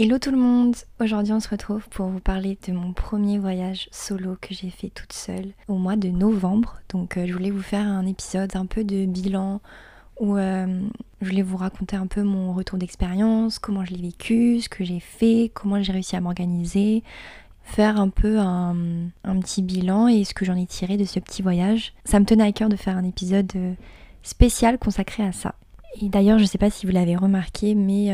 Hello tout le monde Aujourd'hui on se retrouve pour vous parler de mon premier voyage solo que j'ai fait toute seule au mois de novembre. Donc euh, je voulais vous faire un épisode un peu de bilan où euh, je voulais vous raconter un peu mon retour d'expérience, comment je l'ai vécu, ce que j'ai fait, comment j'ai réussi à m'organiser, faire un peu un, petit bilan et ce que j'en ai tiré de ce petit voyage. Ça me tenait à cœur de faire un épisode euh, spécial consacré à ça. Et d'ailleurs je sais pas si vous l'avez remarqué mais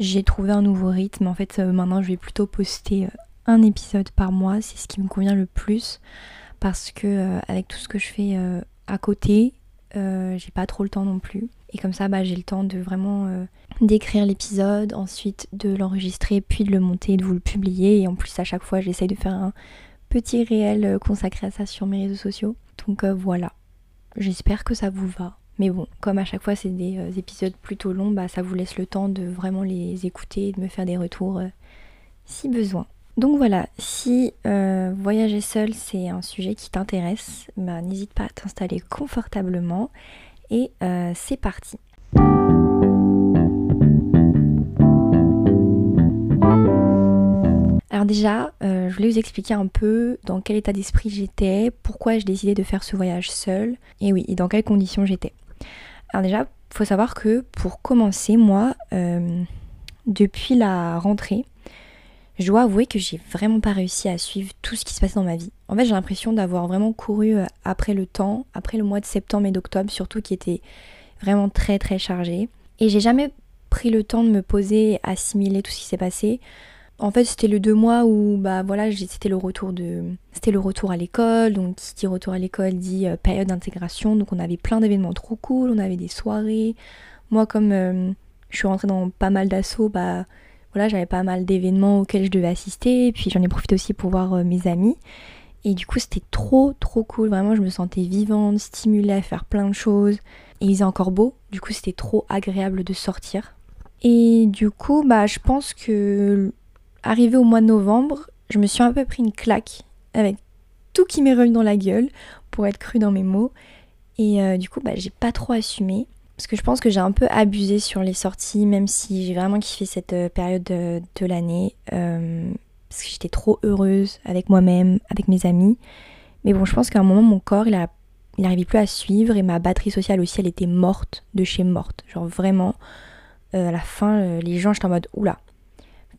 j'ai trouvé un nouveau rythme. En fait, euh, maintenant, je vais plutôt poster euh, un épisode par mois. C'est ce qui me convient le plus. Parce que euh, avec tout ce que je fais à côté, j'ai pas trop le temps non plus. Et comme ça, bah, j'ai le temps de vraiment d'écrire l'épisode, ensuite de l'enregistrer, puis de le monter, de vous le publier. Et en plus, à chaque fois, j'essaye de faire un petit réel consacré à ça sur mes réseaux sociaux. Donc voilà. J'espère que ça vous va. Mais bon, comme à chaque fois c'est des euh, épisodes plutôt longs, bah, ça vous laisse le temps de vraiment les écouter et de me faire des retours euh, si besoin. Donc voilà, si euh, voyager seul c'est un sujet qui t'intéresse, bah, n'hésite pas à t'installer confortablement et c'est parti. Alors déjà, je voulais vous expliquer un peu dans quel état d'esprit j'étais, pourquoi j'ai décidé de faire ce voyage seul, et oui, et dans quelles conditions j'étais. Alors déjà, faut savoir que pour commencer, moi, euh, depuis la rentrée, je dois avouer que j'ai vraiment pas réussi à suivre tout ce qui se passe dans ma vie. En fait, j'ai l'impression d'avoir vraiment couru euh, après le temps, après le mois de septembre et d'octobre, surtout qui était vraiment très très chargé. Et j'ai jamais pris le temps de me poser, assimiler tout ce qui s'est passé. En fait, c'était le deux mois où, bah voilà, c'était le retour de, c'était le retour à l'école. Donc, qui dit retour à l'école dit euh, période d'intégration. Donc, on avait plein d'événements trop cool. On avait des soirées. Moi, comme euh, je suis rentrée dans pas mal d'assauts, bah voilà, j'avais pas mal d'événements auxquels je devais assister. Et puis, j'en ai profité aussi pour voir euh, mes amis. Et du coup, c'était trop, trop cool. Vraiment, je me sentais vivante, stimulée à faire plein de choses. Et il faisait encore beau. Du coup, c'était trop agréable de sortir. Et du coup, bah, je pense que arrivé au mois de novembre, je me suis un peu pris une claque avec tout qui m'est revenu dans la gueule, pour être cru dans mes mots. Et euh, du coup, bah, j'ai pas trop assumé. Parce que je pense que j'ai un peu abusé sur les sorties, même si j'ai vraiment kiffé cette euh, période de, l'année. Euh, parce que j'étais trop heureuse avec moi-même, avec mes amis. Mais bon, je pense qu'à un moment, mon corps, il, a, il n'arrivait plus à suivre. Et ma batterie sociale aussi, elle était morte de chez morte. Genre vraiment, à la fin, les gens, j'étais en mode, oula,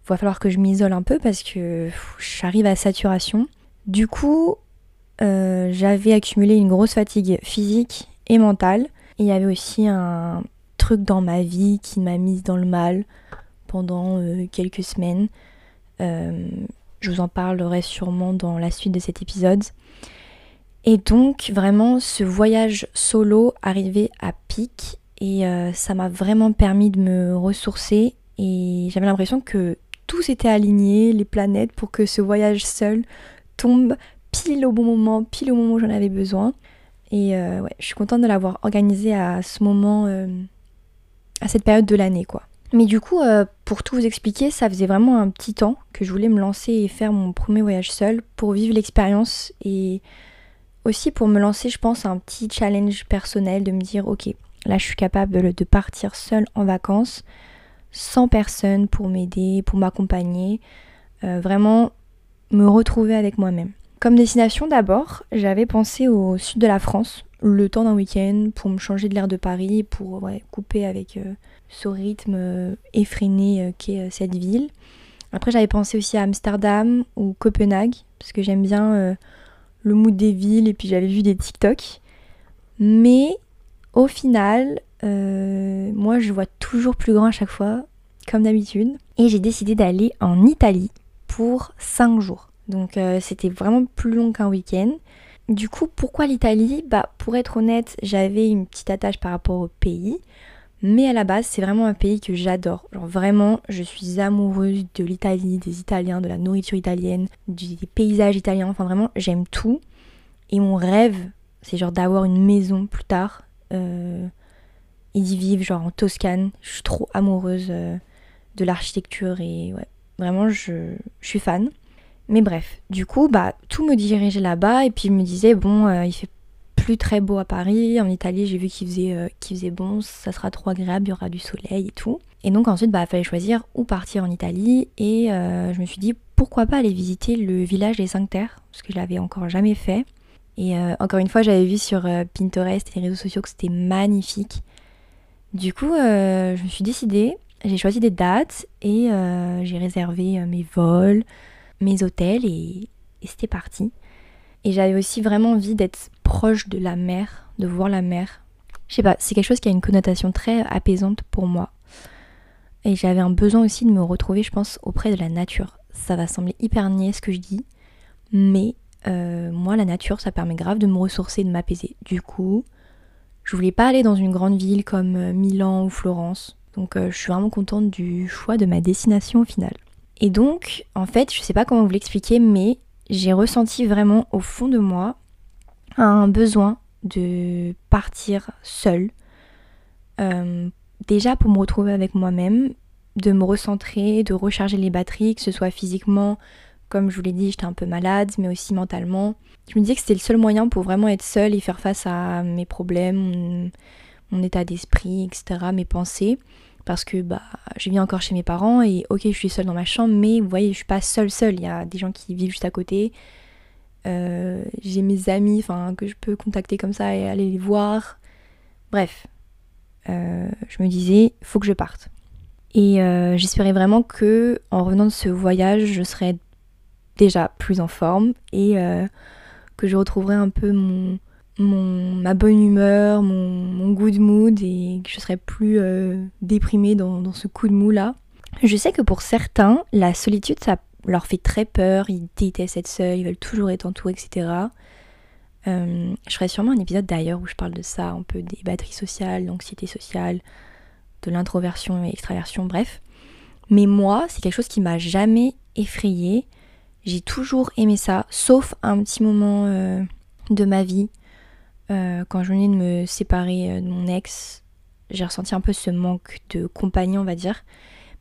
va falloir que je m'isole un peu parce que j'arrive à saturation. Du coup, euh, j'avais accumulé une grosse fatigue physique et mentale. Et il y avait aussi un truc dans ma vie qui m'a mise dans le mal pendant euh, quelques semaines. Euh, je vous en parlerai sûrement dans la suite de cet épisode. Et donc vraiment ce voyage solo arrivait à pic et ça m'a vraiment permis de me ressourcer et j'avais l'impression que tout s'était aligné, les planètes, pour que ce voyage seul tombe pile au bon moment, pile au moment où j'en avais besoin. Et euh, ouais, je suis contente de l'avoir organisé à ce moment, euh, à cette période de l'année, quoi. Mais du coup, euh, pour tout vous expliquer, ça faisait vraiment un petit temps que je voulais me lancer et faire mon premier voyage seul pour vivre l'expérience et aussi pour me lancer, je pense, un petit challenge personnel de me dire, ok, là je suis capable de partir seule en vacances sans personne pour m'aider, pour m'accompagner, euh, vraiment me retrouver avec moi-même. Comme destination d'abord, j'avais pensé au sud de la France, le temps d'un week-end, pour me changer de l'air de Paris, pour couper avec euh, ce rythme euh, effréné qu'est cette ville. Après j'avais pensé aussi à Amsterdam ou Copenhague, parce que j'aime bien le mood des villes et puis j'avais vu des TikTok. Mais au final, euh, moi je vois toujours plus grand à chaque fois, comme d'habitude. Et j'ai décidé d'aller en Italie pour 5 jours. Donc euh, c'était vraiment plus long qu'un week-end. Du coup, pourquoi l'Italie? Bah pour être honnête, j'avais une petite attache par rapport au pays. Mais à la base, c'est vraiment un pays que j'adore. Genre vraiment, je suis amoureuse de l'Italie, des Italiens, de la nourriture italienne, des paysages italiens. Enfin vraiment, j'aime tout. Et mon rêve, c'est genre d'avoir une maison plus tard. Euh, et d'y vivre genre en Toscane. Je suis trop amoureuse euh, de l'architecture et ouais, vraiment je, suis fan. Mais bref, du coup, bah tout me dirigeait là-bas et puis je me disais bon, euh, il fait plus très beau à Paris. En Italie, j'ai vu qu'il faisait, euh, faisait bon, ça sera trop agréable, il y aura du soleil et tout. Et donc ensuite, bah, il fallait choisir où partir en Italie. Et je me suis dit, pourquoi pas aller visiter le village des Cinq Terres, parce que je l'avais encore jamais fait. Et encore une fois, j'avais vu sur Pinterest et les réseaux sociaux que c'était magnifique. Du coup, je me suis décidée, j'ai choisi des dates et j'ai réservé mes vols, mes hôtels et c'était parti. Et j'avais aussi vraiment envie d'être proche de la mer, de voir la mer. Je sais pas, c'est quelque chose qui a une connotation très apaisante pour moi. Et j'avais un besoin aussi de me retrouver, je pense, auprès de la nature. Ça va sembler hyper niais ce que je dis, mais euh, moi, la nature, ça permet grave de me ressourcer, de m'apaiser. Du coup, je voulais pas aller dans une grande ville comme euh, Milan ou Florence. Donc, euh, je suis vraiment contente du choix de ma destination au final. Et donc, en fait, je sais pas comment vous l'expliquer, mais j'ai ressenti vraiment au fond de moi un besoin de partir seule. Euh, déjà pour me retrouver avec moi-même, de me recentrer, de recharger les batteries, que ce soit physiquement, comme je vous l'ai dit, j'étais un peu malade, mais aussi mentalement. Je me disais que c'était le seul moyen pour vraiment être seule et faire face à mes problèmes, mon, état d'esprit, etc., mes pensées. Parce que bah je vis encore chez mes parents et ok je suis seule dans ma chambre mais vous voyez je suis pas seule seule. Il y a des gens qui vivent juste à côté. Euh, j'ai mes amis que je peux contacter comme ça et aller les voir. Bref. Euh, je me disais faut que je parte. Et euh, j'espérais vraiment que en revenant de ce voyage je serais déjà plus en forme et que je retrouverais un peu mon ma bonne humeur, mon, good mood et que je serais plus euh, déprimée dans, ce coup de mou là. Je sais que pour certains, la solitude ça leur fait très peur, ils détestent être seuls, ils veulent toujours être entourés, etc. Euh, je ferai sûrement un épisode d'ailleurs où je parle de ça, un peu des batteries sociales, l'anxiété sociale, de l'introversion et l'extraversion, bref. Mais moi, c'est quelque chose qui m'a jamais effrayée. J'ai toujours aimé ça, sauf un petit moment euh, de ma vie euh, quand je venais de me séparer euh, de mon ex, j'ai ressenti un peu ce manque de compagnie, on va dire.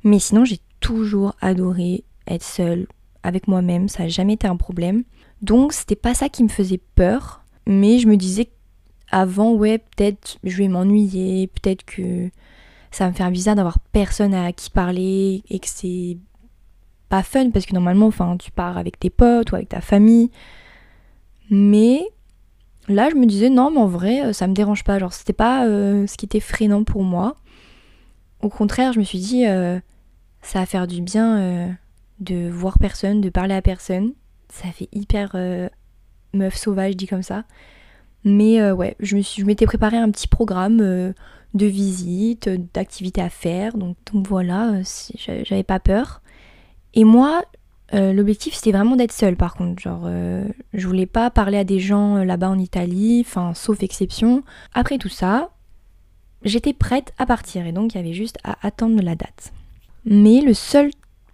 Mais sinon, j'ai toujours adoré être seule avec moi-même, ça n'a jamais été un problème. Donc, c'était pas ça qui me faisait peur, mais je me disais avant, ouais, peut-être je vais m'ennuyer, peut-être que ça va me faire bizarre d'avoir personne à qui parler et que c'est pas fun parce que normalement, enfin, tu pars avec tes potes ou avec ta famille. Mais Là, je me disais non, mais en vrai, euh, ça me dérange pas. Genre, c'était pas euh, ce qui était freinant pour moi. Au contraire, je me suis dit, euh, ça va faire du bien de voir personne, de parler à personne. Ça fait hyper meuf sauvage, dit comme ça. Mais ouais, je me suis, je m'étais préparé un petit programme de visite, d'activités à faire. Donc, donc voilà, j'avais pas peur. Et moi, euh, l'objectif c'était vraiment d'être seule par contre, genre euh, je voulais pas parler à des gens euh, là-bas en Italie, enfin sauf exception. Après tout ça, j'étais prête à partir et donc il y avait juste à attendre la date. Mais le seul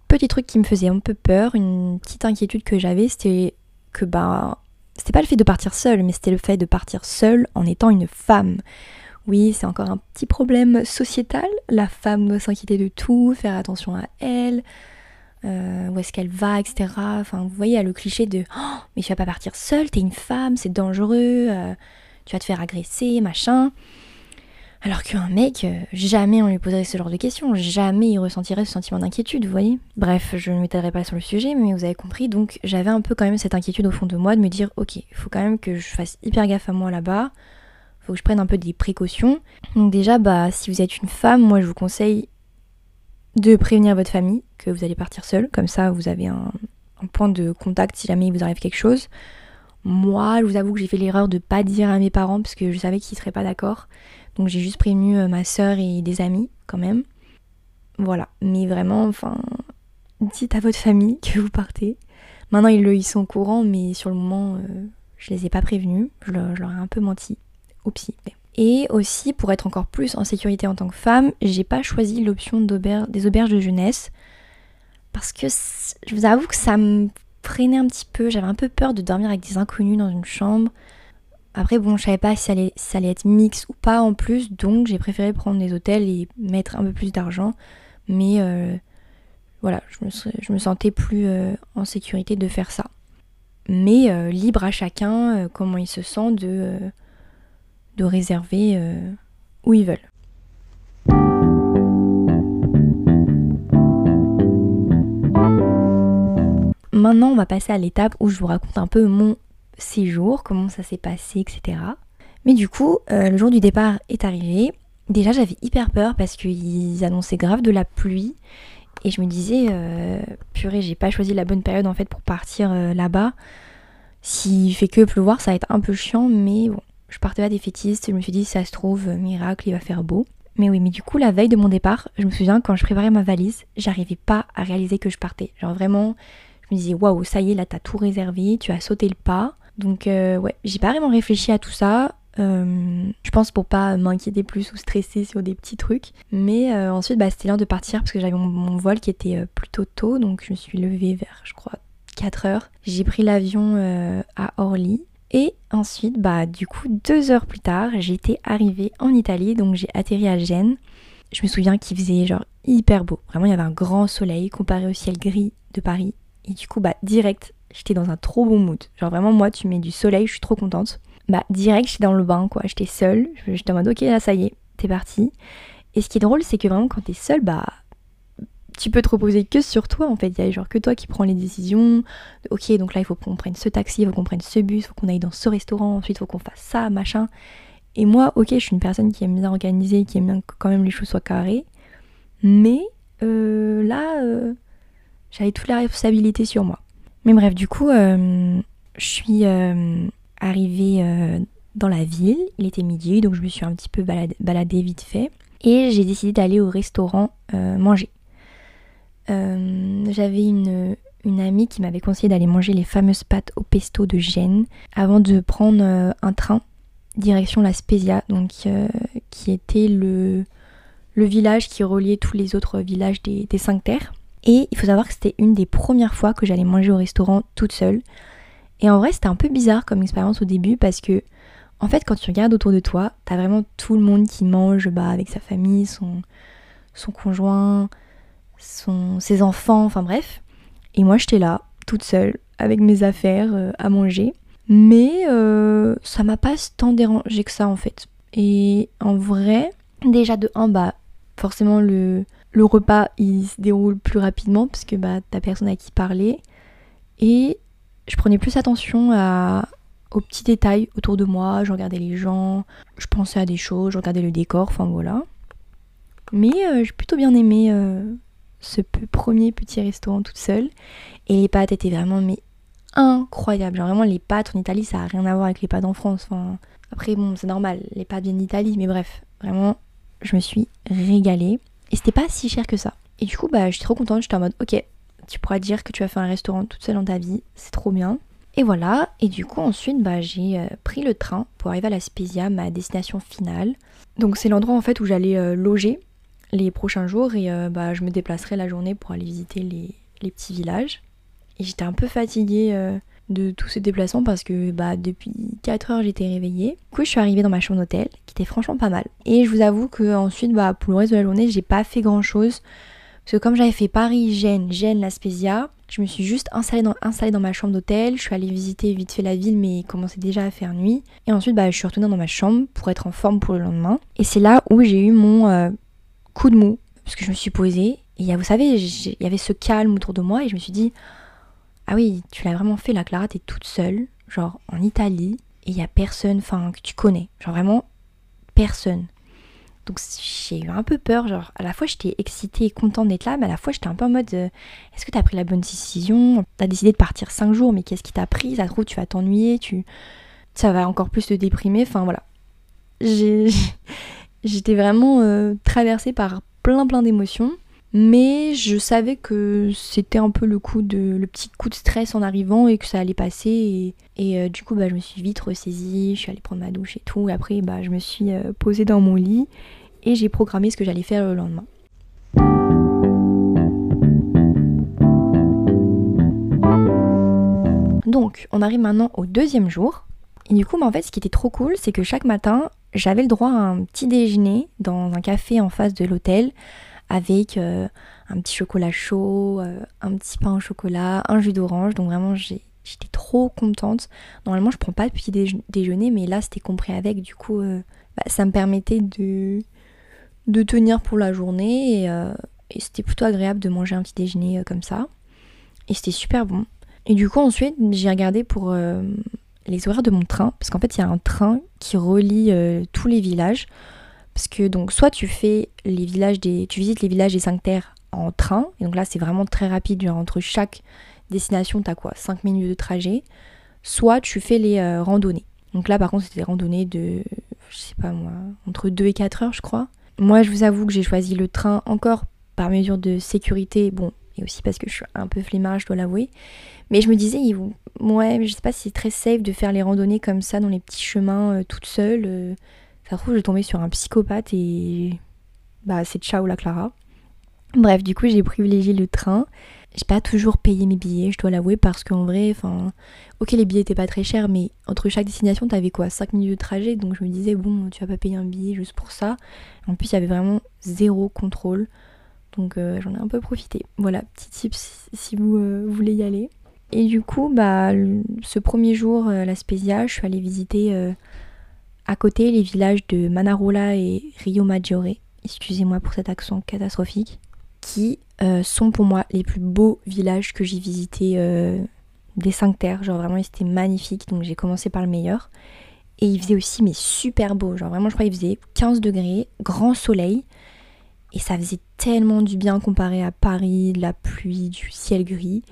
petit truc qui me faisait un peu peur, une petite inquiétude que j'avais, c'était que bah c'était pas le fait de partir seule, mais c'était le fait de partir seule en étant une femme. Oui, c'est encore un petit problème sociétal. La femme doit s'inquiéter de tout, faire attention à elle, euh, où est-ce qu'elle va, etc. Enfin, vous voyez, il y a le cliché de oh, mais tu vas pas partir seule, t'es une femme, c'est dangereux, euh, tu vas te faire agresser, machin. Alors qu'un mec, euh, jamais on lui poserait ce genre de questions, jamais il ressentirait ce sentiment d'inquiétude, vous voyez. Bref, je ne m'étalerai pas sur le sujet, mais vous avez compris, donc j'avais un peu quand même cette inquiétude au fond de moi de me dire, ok, faut quand même que je fasse hyper gaffe à moi là-bas, faut que je prenne un peu des précautions. Donc déjà, bah, si vous êtes une femme, moi je vous conseille de prévenir votre famille que vous allez partir seul, comme ça vous avez un, point de contact si jamais il vous arrive quelque chose. Moi, je vous avoue que j'ai fait l'erreur de pas dire à mes parents parce que je savais qu'ils seraient pas d'accord. Donc j'ai juste prévenu euh, ma soeur et des amis quand même. Voilà, mais vraiment, enfin, dites à votre famille que vous partez. Maintenant ils, le, sont au courant, mais sur le moment, euh, je les ai pas prévenus. Je leur, ai un peu menti. Oupsie. Et aussi, pour être encore plus en sécurité en tant que femme, j'ai pas choisi l'option des auberges de jeunesse. Parce que je vous avoue que ça me freinait un petit peu. J'avais un peu peur de dormir avec des inconnus dans une chambre. Après, bon, je savais pas si ça allait, être mix ou pas en plus. Donc, j'ai préféré prendre des hôtels et mettre un peu plus d'argent. Mais euh, voilà, je me, je me, sentais plus euh, en sécurité de faire ça. Mais euh, libre à chacun, comment il se sent de de réserver euh, où ils veulent. Maintenant, on va passer à l'étape où je vous raconte un peu mon séjour, comment ça s'est passé, etc. Mais du coup, euh, le jour du départ est arrivé. Déjà, j'avais hyper peur parce qu'ils annonçaient grave de la pluie. Et je me disais, euh, purée, j'ai pas choisi la bonne période en fait pour partir là-bas. S'il fait que pleuvoir, ça va être un peu chiant, mais bon, je partais pas défaitiste. Je me suis dit, ça se trouve, miracle, il va faire beau. Mais oui, mais du coup, la veille de mon départ, je me souviens quand je préparais ma valise, j'arrivais pas à réaliser que je partais. Genre vraiment, je me disais, waouh, ça y est, là, t'as tout réservé, tu as sauté le pas. Donc, euh, ouais, j'ai pas vraiment réfléchi à tout ça. Euh, je pense pour pas m'inquiéter plus ou stresser sur des petits trucs. Mais euh, ensuite, bah, c'était l'heure de partir parce que j'avais mon, vol qui était plutôt tôt. Donc, je me suis levée vers, je crois, 4 heures. J'ai pris l'avion à Orly. Et ensuite, bah, du coup, deux heures plus tard, j'étais arrivée en Italie. Donc, j'ai atterri à Gênes. Je me souviens qu'il faisait genre hyper beau. Vraiment, il y avait un grand soleil comparé au ciel gris de Paris. Et du coup, bah, direct, j'étais dans un trop bon mood. Genre vraiment, moi, tu mets du soleil, je suis trop contente. Bah, direct, j'étais dans le bain, quoi. J'étais seule. J'étais en mode, ok, là, ça y est, t'es parti. Et ce qui est drôle, c'est que vraiment, quand t'es seule, bah, tu peux te reposer que sur toi, en fait. Il y a genre que toi qui prends les décisions. Ok, donc là, il faut qu'on prenne ce taxi, il faut qu'on prenne ce bus, il faut qu'on aille dans ce restaurant, ensuite, il faut qu'on fasse ça, machin. Et moi, ok, je suis une personne qui aime bien organiser, qui aime bien que quand même les choses soient carrées. Mais euh, là, euh, j'avais toute la responsabilité sur moi. Mais bref, du coup, euh, je suis arrivée dans la ville. Il était midi, donc je me suis un petit peu baladée, vite fait. Et j'ai décidé d'aller au restaurant manger. J'avais une, amie qui m'avait conseillé d'aller manger les fameuses pâtes au pesto de Gênes avant de prendre un train direction la Spezia, donc qui était le, le village qui reliait tous les autres villages des, des cinq terres. Et il faut savoir que c'était une des premières fois que j'allais manger au restaurant toute seule. Et en vrai, c'était un peu bizarre comme expérience au début parce que, en fait, quand tu regardes autour de toi, t'as vraiment tout le monde qui mange bah, avec sa famille, son, son conjoint, ses enfants, enfin bref. Et moi, j'étais là, toute seule, avec mes affaires euh, à manger. Mais euh, ça m'a pas tant dérangé que ça en fait. Et en vrai, déjà de 1, bah forcément le, repas il se déroule plus rapidement parce que bah t'as personne à qui parler et je prenais plus attention à, aux petits détails autour de moi, je regardais les gens, je pensais à des choses, je regardais le décor, enfin voilà. Mais euh, j'ai plutôt bien aimé ce premier petit restaurant toute seule et les pâtes étaient vraiment mais incroyables. Genre vraiment les pâtes en Italie ça a rien à voir avec les pâtes en France. Enfin, après bon c'est normal, les pâtes viennent d'Italie mais bref, vraiment je me suis régalée. Et c'était pas si cher que ça. Et du coup, bah, j'étais trop contente. J'étais en mode, ok, tu pourras dire que tu as fait un restaurant toute seule dans ta vie. C'est trop bien. Et voilà. Et du coup, ensuite, bah, j'ai euh, pris le train pour arriver à la Spezia, ma destination finale. Donc, c'est l'endroit en fait où j'allais euh, loger les prochains jours et euh, bah, je me déplacerai la journée pour aller visiter les, les petits villages. Et j'étais un peu fatiguée de tous ces déplacements parce que bah, depuis 4 heures j'étais réveillée. Du coup je suis arrivée dans ma chambre d'hôtel qui était franchement pas mal. Et je vous avoue que ensuite bah, pour le reste de la journée j'ai pas fait grand chose. Parce que comme j'avais fait Paris, Gênes, Gênes, La Spezia, je me suis juste installée dans, installée dans ma chambre d'hôtel. Je suis allée visiter vite fait la ville mais il commençait déjà à faire nuit. Et ensuite bah, je suis retournée dans ma chambre pour être en forme pour le lendemain. Et c'est là où j'ai eu mon euh, coup de mou. Parce que je me suis posée et vous savez, il y avait ce calme autour de moi et je me suis dit ah oui, tu l'as vraiment fait, la Clara, t'es toute seule, genre en Italie, et il y a personne, enfin, que tu connais, genre vraiment personne. Donc j'ai eu un peu peur, genre à la fois j'étais excitée et contente d'être là, mais à la fois j'étais un peu en mode euh, est-ce que t'as pris la bonne décision? T'as décidé de partir 5 jours, mais qu'est-ce qui t'a pris? Ça trouve tu vas t'ennuyer, tu... ça va encore plus te déprimer, enfin voilà. J'étais vraiment euh, traversée par plein plein d'émotions. Mais je savais que c'était un peu le coup de le petit coup de stress en arrivant et que ça allait passer et, euh, du coup bah, je me suis vite ressaisie, je suis allée prendre ma douche et tout et après bah, je me suis euh, posée dans mon lit et j'ai programmé ce que j'allais faire le lendemain. Donc on arrive maintenant au deuxième jour et du coup bah, en fait ce qui était trop cool c'est que chaque matin j'avais le droit à un petit déjeuner dans un café en face de l'hôtel avec euh, un petit chocolat chaud, euh, un petit pain au chocolat, un jus d'orange. Donc vraiment, j'étais trop contente. Normalement, je prends pas de petit déjeuner, mais là, c'était compris avec. Du coup, euh, bah, ça me permettait de, de tenir pour la journée et, et c'était plutôt agréable de manger un petit déjeuner comme ça. Et c'était super bon. Et du coup, ensuite, j'ai regardé pour les horaires de mon train, parce qu'en fait, il y a un train qui relie tous les villages. Parce que donc soit tu fais les villages des. tu visites les villages des 5 terres en train, et donc là c'est vraiment très rapide, genre entre chaque destination t'as quoi 5 minutes de trajet, soit tu fais les euh, randonnées. Donc là par contre c'était des randonnées de je sais pas moi, entre 2 et 4 heures je crois. Moi je vous avoue que j'ai choisi le train encore par mesure de sécurité, bon, et aussi parce que je suis un peu flemmard, je dois l'avouer. Mais je me disais, ouais, je sais pas si c'est très safe de faire les randonnées comme ça dans les petits chemins euh, toute seule. Euh, ça trouve, je tombais sur un psychopathe et bah c'est ciao la Clara. Bref, du coup, j'ai privilégié le train. J'ai pas toujours payé mes billets, je dois l'avouer, parce qu'en vrai, enfin, ok, les billets étaient pas très chers, mais entre chaque destination, t'avais quoi 5 minutes de trajet, donc je me disais, bon, tu vas pas payer un billet juste pour ça. En plus, il y avait vraiment zéro contrôle, donc euh, j'en ai un peu profité. Voilà, petit tips si vous euh, voulez y aller. Et du coup, bah, ce premier jour, euh, la Spezia, je suis allée visiter à côté, les villages de Manarola et Rio Maggiore, excusez-moi pour cet accent catastrophique, qui euh, sont pour moi les plus beaux villages que j'ai visités euh, des cinq terres. Genre vraiment, ils étaient magnifiques, donc j'ai commencé par le meilleur. Et il faisait aussi, mais super beau. Genre vraiment, je crois qu'il faisait 15 degrés, grand soleil. Et ça faisait tellement du bien comparé à Paris, de la pluie, du ciel gris.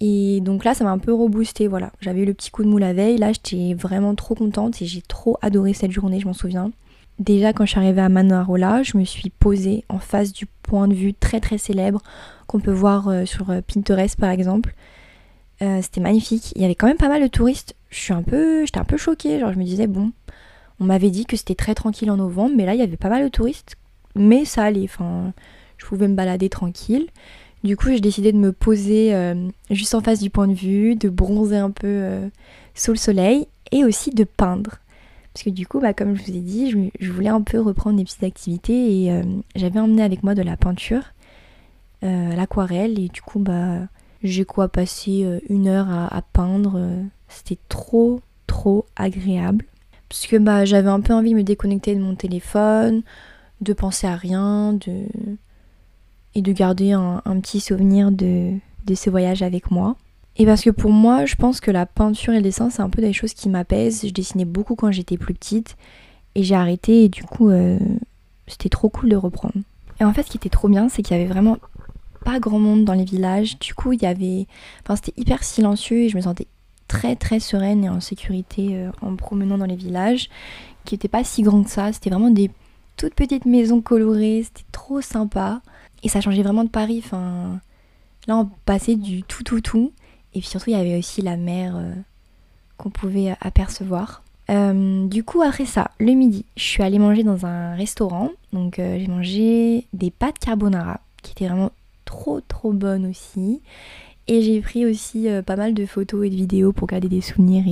Et donc là, ça m'a un peu reboosté, voilà. J'avais eu le petit coup de mou la veille, là j'étais vraiment trop contente et j'ai trop adoré cette journée, je m'en souviens. Déjà quand je suis arrivée à Manarola, je me suis posée en face du point de vue très très célèbre qu'on peut voir euh, sur euh, Pinterest par exemple. Euh, c'était magnifique, il y avait quand même pas mal de touristes. Je suis un peu, j'étais un peu choquée, genre je me disais bon, on m'avait dit que c'était très tranquille en novembre, mais là il y avait pas mal de touristes, mais ça allait, enfin je pouvais me balader tranquille. Du coup, j'ai décidé de me poser euh, juste en face du point de vue, de bronzer un peu euh, sous le soleil et aussi de peindre. Parce que du coup, bah, comme je vous ai dit, je, voulais un peu reprendre des petites activités et euh, j'avais emmené avec moi de la peinture, l'aquarelle, et du coup, bah, j'ai quoi passé une heure à, peindre. C'était trop, trop agréable. Parce que bah, j'avais un peu envie de me déconnecter de mon téléphone, de penser à rien, de et de garder un, petit souvenir de, ce voyage avec moi. Et parce que pour moi, je pense que la peinture et le dessin, c'est un peu des choses qui m'apaisent. Je dessinais beaucoup quand j'étais plus petite et j'ai arrêté et du coup, euh, c'était trop cool de reprendre. Et en fait, ce qui était trop bien, c'est qu'il y avait vraiment pas grand monde dans les villages. Du coup, il y avait. Enfin, c'était hyper silencieux et je me sentais très très sereine et en sécurité euh, en me promenant dans les villages, qui n'étaient pas si grands que ça. C'était vraiment des toutes petites maisons colorées, c'était trop sympa. Et ça changeait vraiment de Paris. Enfin, là, on passait du tout, tout, tout. Et puis surtout, il y avait aussi la mer euh, qu'on pouvait apercevoir. Euh, du coup, après ça, le midi, je suis allée manger dans un restaurant. Donc, euh, j'ai mangé des pâtes carbonara qui étaient vraiment trop, trop bonnes aussi. Et j'ai pris aussi pas mal de photos et de vidéos pour garder des souvenirs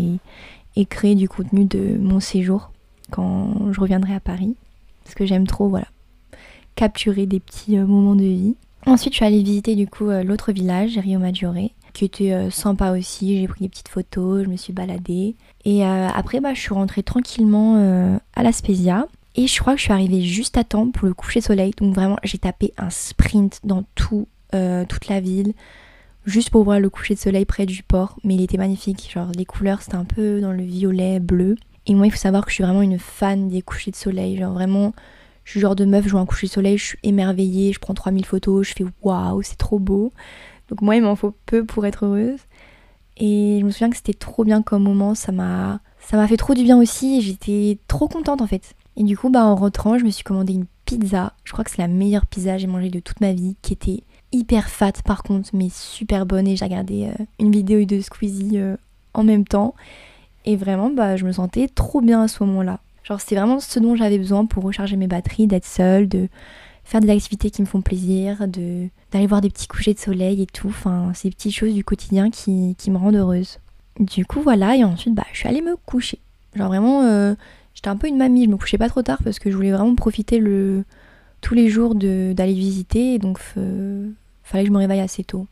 et créer du contenu de mon séjour quand je reviendrai à Paris. Parce que j'aime trop, voilà, capturer des petits euh, moments de vie. Ensuite, je suis allée visiter du coup euh, l'autre village, Rio Maggiore, qui était euh, sympa aussi. J'ai pris des petites photos, je me suis baladée. Et après, bah, je suis rentrée tranquillement à la Spezia. Et je crois que je suis arrivée juste à temps pour le coucher de soleil. Donc vraiment, j'ai tapé un sprint dans tout, toute la ville. Juste pour voir le coucher de soleil près du port. Mais il était magnifique. Genre, les couleurs, c'était un peu dans le violet, bleu. Et moi, il faut savoir que je suis vraiment une fan des couchers de soleil. Genre, vraiment, je suis genre de meuf, je vois un coucher de soleil, je suis émerveillée, je prends 3000 photos, je fais waouh, c'est trop beau. Donc moi, il m'en faut peu pour être heureuse. Et je me souviens que c'était trop bien comme moment, ça m'a ça m'a fait trop du bien aussi j'étais trop contente en fait. Et du coup, bah en rentrant, je me suis commandé une pizza. Je crois que c'est la meilleure pizza que j'ai mangée de toute ma vie, qui était hyper fat par contre, mais super bonne. Et j'ai regardé euh, une vidéo de Squeezie euh, en même temps. Et vraiment, bah je me sentais trop bien à ce moment-là. Genre c'était vraiment ce dont j'avais besoin pour recharger mes batteries, d'être seule, de faire des activités qui me font plaisir, de d'aller voir des petits couchers de soleil et tout. Enfin, ces petites choses du quotidien qui, me rendent heureuse. Du coup voilà, et ensuite bah je suis allée me coucher. Genre vraiment, euh, j'étais un peu une mamie, je me couchais pas trop tard parce que je voulais vraiment profiter le tous les jours d'aller visiter, donc fallait que je me réveille assez tôt.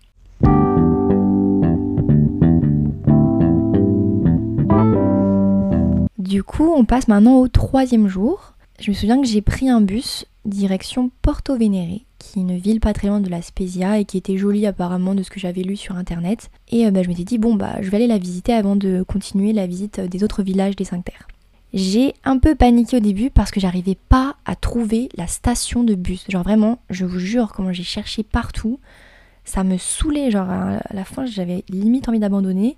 Du coup, on passe maintenant au troisième jour. Je me souviens que j'ai pris un bus direction Porto Venere, qui est une ville pas très loin de la Spezia et qui était jolie apparemment de ce que j'avais lu sur internet. Et euh, bah, je m'étais dit, bon, bah, je vais aller la visiter avant de continuer la visite des autres villages des Cinq Terres. J'ai un peu paniqué au début parce que j'arrivais pas à trouver la station de bus. Genre vraiment, je vous jure, comment j'ai cherché partout. Ça me saoulait, genre à la fin j'avais limite envie d'abandonner.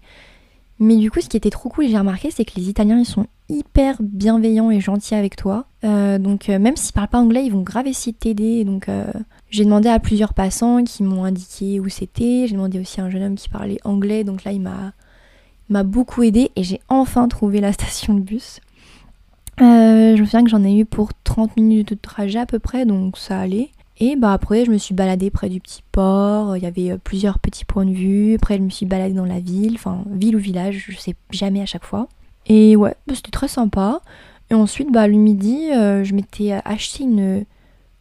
Mais du coup, ce qui était trop cool, j'ai remarqué, c'est que les Italiens, ils sont hyper bienveillants et gentils avec toi. Euh, donc euh, même s'ils parlent pas anglais, ils vont grave essayer de t'aider. Donc euh, j'ai demandé à plusieurs passants qui m'ont indiqué où c'était. J'ai demandé aussi à un jeune homme qui parlait anglais. Donc là, il m'a m'a beaucoup aidé et j'ai enfin trouvé la station de bus. je me souviens que j'en ai eu pour 30 minutes de trajet à peu près, donc ça allait. Et bah après, je me suis baladée près du petit port, il y avait plusieurs petits points de vue. Après, je me suis baladée dans la ville, enfin ville ou village, je sais jamais à chaque fois. Et ouais, bah, c'était très sympa. Et ensuite, bah, le midi, euh, je m'étais acheté une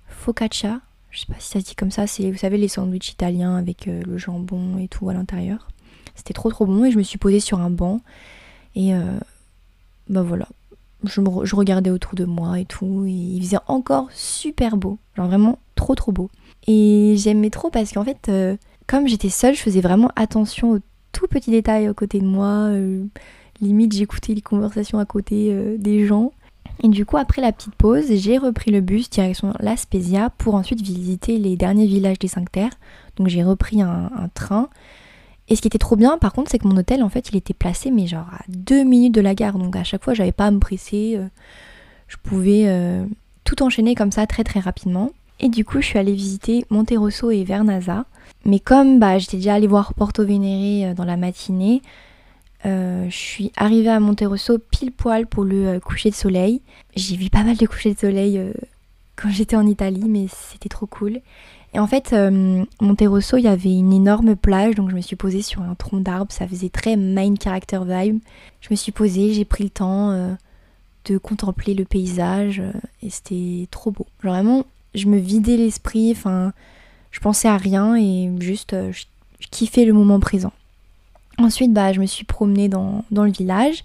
focaccia. Je sais pas si ça se dit comme ça, c'est, vous savez, les sandwichs italiens avec euh, le jambon et tout à l'intérieur. C'était trop trop bon et je me suis posée sur un banc. Et euh, bah voilà, je, regardais autour de moi et tout. Et il faisait encore super beau. Genre vraiment trop trop beau. Et j'aimais trop parce qu'en fait, comme j'étais seule, je faisais vraiment attention aux tout petits détails à côté de moi. Limite, j'écoutais les conversations à côté euh, des gens. Et du coup, après la petite pause, j'ai repris le bus direction La Spezia pour ensuite visiter les derniers villages des Cinq Terres. Donc j'ai repris un, train. Et ce qui était trop bien, par contre, c'est que mon hôtel, en fait, il était placé, mais genre à deux minutes de la gare. Donc à chaque fois, j'avais pas à me presser. Euh, je pouvais euh, tout enchaîner comme ça très très rapidement. Et du coup, je suis allée visiter Monterosso et Vernazza. Mais comme bah, j'étais déjà allée voir Porto Venere dans la matinée, euh, je suis arrivée à Monterosso pile poil pour le euh, coucher de soleil. J'ai vu pas mal de couchers de soleil euh, quand j'étais en Italie, mais c'était trop cool. Et en fait, Monterosso, il y avait une énorme plage, donc je me suis posée sur un tronc d'arbre, ça faisait très main character vibe. Je me suis posée, j'ai pris le temps de contempler le paysage, et c'était trop beau. Genre vraiment, je me vidais l'esprit, enfin, je pensais à rien et juste, je kiffais le moment présent. Ensuite, bah, je me suis promenée dans, le village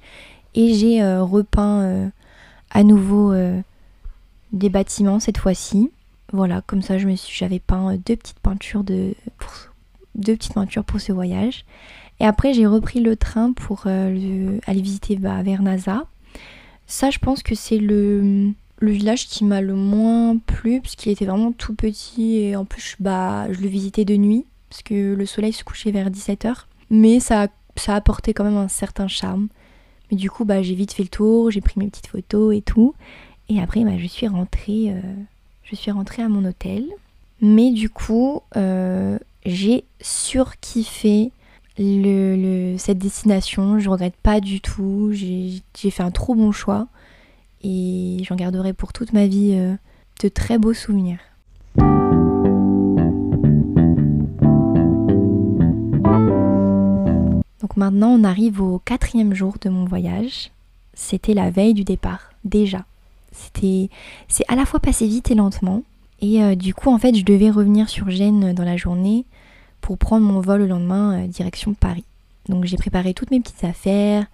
et j'ai euh, repeint euh, à nouveau euh, des bâtiments cette fois-ci. Voilà, comme ça, je me suis, j'avais peint deux petites peintures de, pour, deux petites peintures pour ce voyage. Et après, j'ai repris le train pour aller visiter bah, Vernazza. Ça, je pense que c'est le, le village qui m'a le moins plu parce qu'il était vraiment tout petit et en plus, bah, je le visitais de nuit parce que le soleil se couchait vers 17h mais ça ça apporté quand même un certain charme. Mais du coup, bah, j'ai vite fait le tour, j'ai pris mes petites photos et tout. Et après, bah, je suis rentrée, euh, je suis rentrée à mon hôtel. Mais du coup, euh, j'ai surkiffé cette destination. Je regrette pas du tout. J'ai fait un trop bon choix. Et j'en garderai pour toute ma vie euh, de très beaux souvenirs. maintenant on arrive au quatrième jour de mon voyage. C'était la veille du départ, déjà. C'était, c'est à la fois passé vite et lentement. Et euh, du coup, en fait, je devais revenir sur Gênes dans la journée pour prendre mon vol le lendemain euh, direction Paris. Donc j'ai préparé toutes mes petites affaires,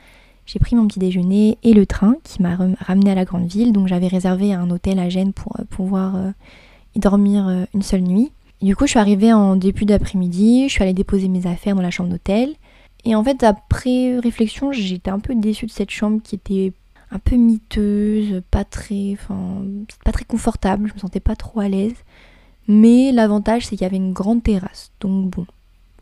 j'ai pris mon petit déjeuner et le train qui m'a ramené à la grande ville. Donc j'avais réservé un hôtel à Gênes pour euh, pouvoir y dormir une seule nuit. du coup, je suis arrivée en début d'après-midi, je suis allée déposer mes affaires dans la chambre d'hôtel. Et en fait, après réflexion, j'étais un peu déçue de cette chambre qui était un peu miteuse, pas très, enfin, pas très confortable. Je me sentais pas trop à l'aise. Mais l'avantage, c'est qu'il y avait une grande terrasse. Donc bon,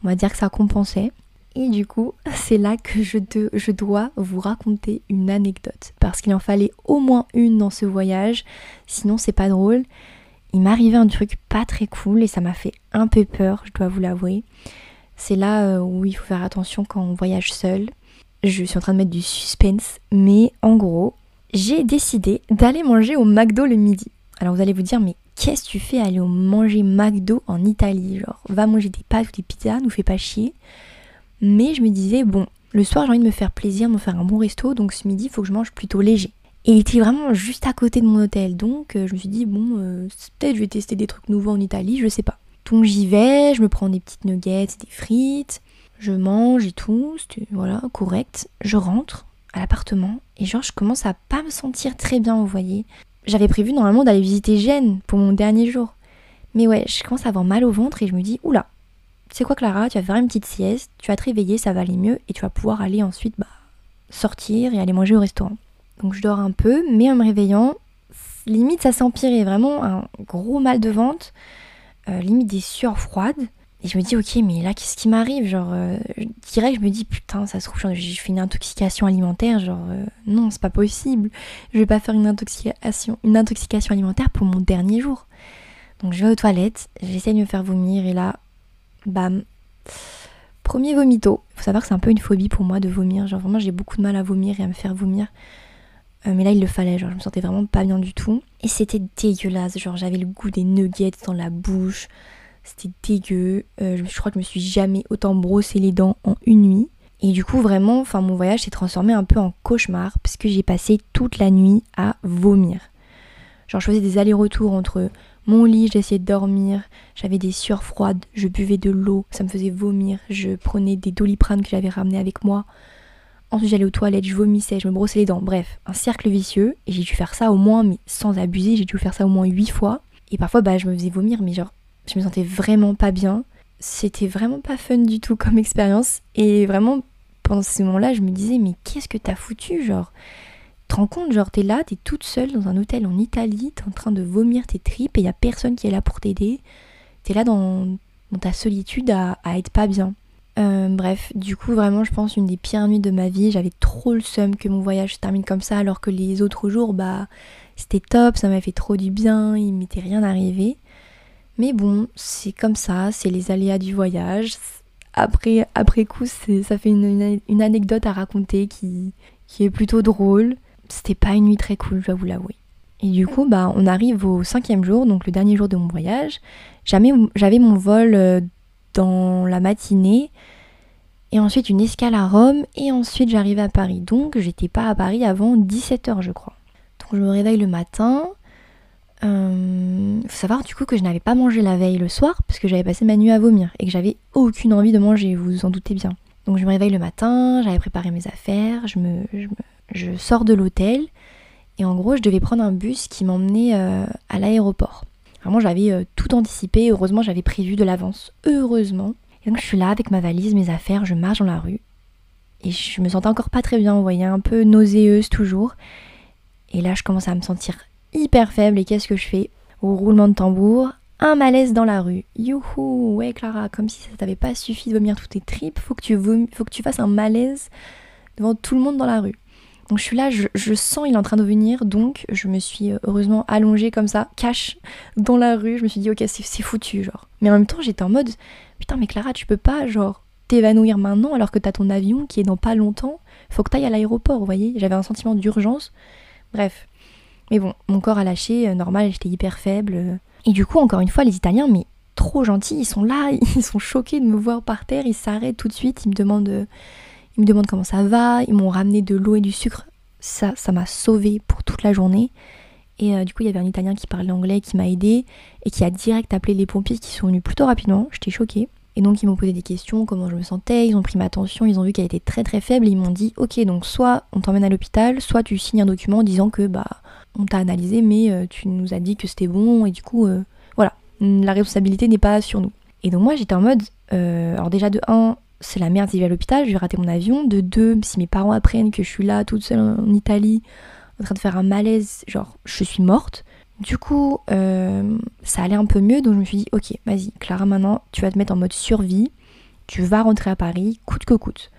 on va dire que ça compensait. Et du coup, c'est là que je, je dois vous raconter une anecdote. Parce qu'il en fallait au moins une dans ce voyage. Sinon, c'est pas drôle. Il m'arrivait un truc pas très cool et ça m'a fait un peu peur, je dois vous l'avouer. C'est là euh, où il faut faire attention quand on voyage seul. Je suis en train de mettre du suspense, mais en gros, j'ai décidé d'aller manger au McDo le midi. Alors vous allez vous dire, mais qu'est-ce que tu fais aller manger McDo en Italie? Genre, va manger des pâtes ou des pizzas, nous fais pas chier. Mais je me disais, bon, le soir j'ai envie de me faire plaisir, de me faire un bon resto, donc ce midi il faut que je mange plutôt léger. Et il était vraiment juste à côté de mon hôtel, donc euh, je me suis dit, bon, euh, peut-être je vais tester des trucs nouveaux en Italie, je sais pas. Donc j'y vais, je me prends des petites nuggets, des frites, je mange et tout, voilà, correct. Je rentre. à l'appartement et genre je commence à pas me sentir très bien, vous voyez. J'avais prévu normalement d'aller visiter Gênes pour mon dernier jour. Mais ouais, je commence à avoir mal au ventre et je me dis, oula, c'est quoi Clara, tu vas faire une petite sieste, tu vas te réveiller, ça va aller mieux et tu vas pouvoir aller ensuite bah, sortir et aller manger au restaurant. Donc je dors un peu, mais en me réveillant, limite ça s'empirait, vraiment un gros mal de ventre, euh, limite des sueurs froides. Et je me dis, ok, mais là, qu'est-ce qui m'arrive Genre, euh, direct, je me dis, putain, ça se trouve, j'ai fait une intoxication alimentaire. Genre, euh, non, c'est pas possible. Je vais pas faire une intoxication, une intoxication alimentaire pour mon dernier jour. Donc, je vais aux toilettes, j'essaie de me faire vomir, et là, bam. Premier vomito. Il faut savoir que c'est un peu une phobie pour moi de vomir. Genre, vraiment, j'ai beaucoup de mal à vomir et à me faire vomir. Euh, mais là, il le fallait. Genre, je me sentais vraiment pas bien du tout. Et c'était dégueulasse. Genre, j'avais le goût des nuggets dans la bouche. C'était dégueu. Euh, je crois que je me suis jamais autant brossé les dents en une nuit. Et du coup, vraiment, enfin, mon voyage s'est transformé un peu en cauchemar parce que j'ai passé toute la nuit à vomir. Genre, je faisais des allers-retours entre mon lit, j'essayais de dormir, j'avais des sueurs froides, je buvais de l'eau, ça me faisait vomir, je prenais des doliprane que j'avais ramené avec moi. Ensuite, j'allais aux toilettes, je vomissais, je me brossais les dents. Bref, un cercle vicieux. Et j'ai dû faire ça au moins, mais sans abuser, j'ai dû faire ça au moins 8 fois. Et parfois, bah, je me faisais vomir, mais genre, je me sentais vraiment pas bien. C'était vraiment pas fun du tout comme expérience. Et vraiment, pendant ce moment-là, je me disais, mais qu'est-ce que t'as foutu Genre, te rends compte, genre, t'es là, t'es toute seule dans un hôtel en Italie, t'es en train de vomir tes tripes et y a personne qui est là pour t'aider. T'es là dans, ta solitude à, être pas bien. Euh, bref, du coup, vraiment, je pense une des pires nuits de ma vie. J'avais trop le seum que mon voyage se termine comme ça, alors que les autres jours, bah, c'était top, ça m'a fait trop du bien, il m'était rien arrivé. Mais bon, c'est comme ça, c'est les aléas du voyage. Après, après coup, ça fait une, anecdote à raconter qui, qui est plutôt drôle. C'était pas une nuit très cool, je dois vous l'avouer. Et du coup, bah, on arrive au cinquième jour, donc le dernier jour de mon voyage. J'avais mon vol euh, dans la matinée, et ensuite une escale à Rome, et ensuite j'arrivais à Paris. Donc j'étais pas à Paris avant 17h, je crois. Donc je me réveille le matin, il euh, faut savoir du coup que je n'avais pas mangé la veille le soir parce que j'avais passé ma nuit à vomir et que j'avais aucune envie de manger, vous vous en doutez bien. Donc je me réveille le matin, j'avais préparé mes affaires, je, sors de l'hôtel et en gros je devais prendre un bus qui m'emmenait euh, à l'aéroport. Vraiment j'avais euh, tout anticipé, heureusement j'avais prévu de l'avance, heureusement. Et donc je suis là avec ma valise, mes affaires, je marche dans la rue et je me sentais encore pas très bien, vous voyez, un peu nauséeuse toujours. Et là je commence à me sentir hyper faible et qu'est-ce que je fais Au roulement de tambour, un malaise dans la rue. Youhou, ouais Clara, comme si ça t'avait pas suffi de vomir toutes tes tripes, faut que tu faut que tu fasses un malaise devant tout le monde dans la rue. Donc je suis là, je, sens il est en train de venir, donc je me suis euh, heureusement allongée comme ça, cache dans la rue. Je me suis dit ok c'est foutu genre. Mais en même temps j'étais en mode putain mais Clara tu peux pas genre t'évanouir maintenant alors que t'as ton avion qui est dans pas longtemps. Faut que t'ailles à l'aéroport, vous voyez. J'avais un sentiment d'urgence. Bref, mais bon, mon corps a lâché, euh, normal, j'étais hyper faible. Euh. Et du coup, encore une fois, les Italiens, mais trop gentils, ils sont là, ils sont choqués de me voir par terre, ils s'arrêtent tout de suite, ils me demandent, euh, ils me demandent comment ça va, ils m'ont ramené de l'eau et du sucre. Ça, ça m'a sauvé pour toute la journée. Et du coup, il y avait un Italien qui parlait anglais, qui m'a aidé et qui a direct appelé les pompiers qui sont venus plutôt rapidement. J'étais choquée. Et donc ils m'ont posé des questions, comment je me sentais, ils ont pris ma tension, ils ont vu qu'elle était très très faible et ils m'ont dit ok donc soit on t'emmène à l'hôpital, soit tu signes un document disant que bah on t'a analysé, mais euh, tu nous as dit que c'était bon, et du coup, euh, voilà, la responsabilité n'est pas sur nous. Et donc moi, j'étais en mode, euh, alors déjà de 1, c'est la merde si je vais à l'hôpital, je vais rater mon avion. De 2, si mes parents apprennent que je suis là toute seule en Italie, en train de faire un malaise, genre, je suis morte. Du coup, ça allait un peu mieux, donc je me suis dit, ok, vas-y, Clara, maintenant, tu vas te mettre en mode survie, tu vas rentrer à Paris, coûte que coûte.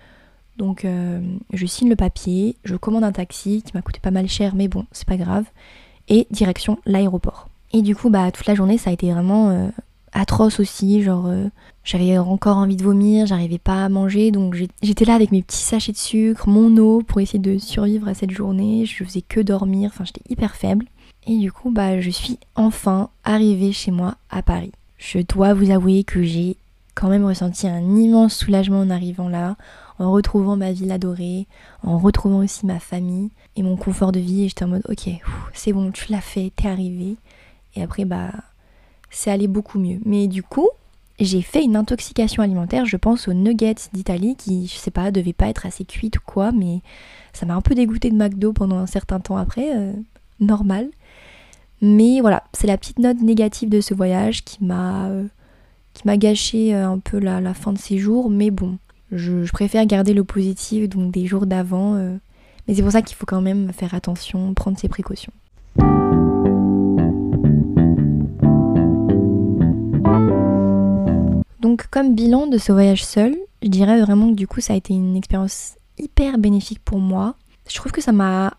Donc euh, je signe le papier, je commande un taxi qui m'a coûté pas mal cher, mais bon, c'est pas grave. Et direction l'aéroport. Et du coup, bah toute la journée, ça a été vraiment euh, atroce aussi. Genre, euh, j'avais encore envie de vomir, j'arrivais pas à manger, donc j'étais là avec mes petits sachets de sucre, mon eau pour essayer de survivre à cette journée. Je faisais que dormir, enfin j'étais hyper faible. Et du coup, bah je suis enfin arrivée chez moi à Paris. Je dois vous avouer que j'ai quand même ressenti un immense soulagement en arrivant là, en retrouvant ma ville adorée, en retrouvant aussi ma famille et mon confort de vie. Et j'étais en mode, ok, c'est bon, tu l'as fait, t'es arrivé. Et après, bah, c'est allé beaucoup mieux. Mais du coup, j'ai fait une intoxication alimentaire, je pense aux nuggets d'Italie qui, je sais pas, devaient pas être assez cuites ou quoi, mais ça m'a un peu dégoûté de McDo pendant un certain temps après, euh, normal. Mais voilà, c'est la petite note négative de ce voyage qui m'a euh, qui m'a gâché euh, un peu la, fin de ces jours, mais bon, je, préfère garder le positif, donc des jours d'avant. mais c'est pour ça qu'il faut quand même faire attention, prendre ses précautions. Donc comme bilan de ce voyage seul, je dirais vraiment que du coup ça a été une expérience hyper bénéfique pour moi. Je trouve que ça m'a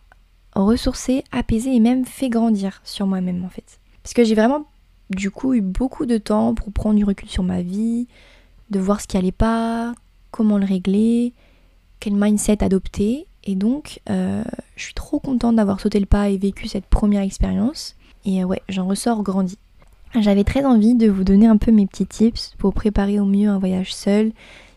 ressourcé, apaisé et même fait grandir sur moi-même en fait. Parce que j'ai vraiment du coup eu beaucoup de temps pour prendre du recul sur ma vie, de voir ce qui allait pas, comment le régler, quel mindset adopter. Et donc euh, je suis trop contente d'avoir sauté le pas et vécu cette première expérience. Et euh, ouais, j'en ressors grandi. J'avais très envie de vous donner un peu mes petits tips pour préparer au mieux un voyage seul,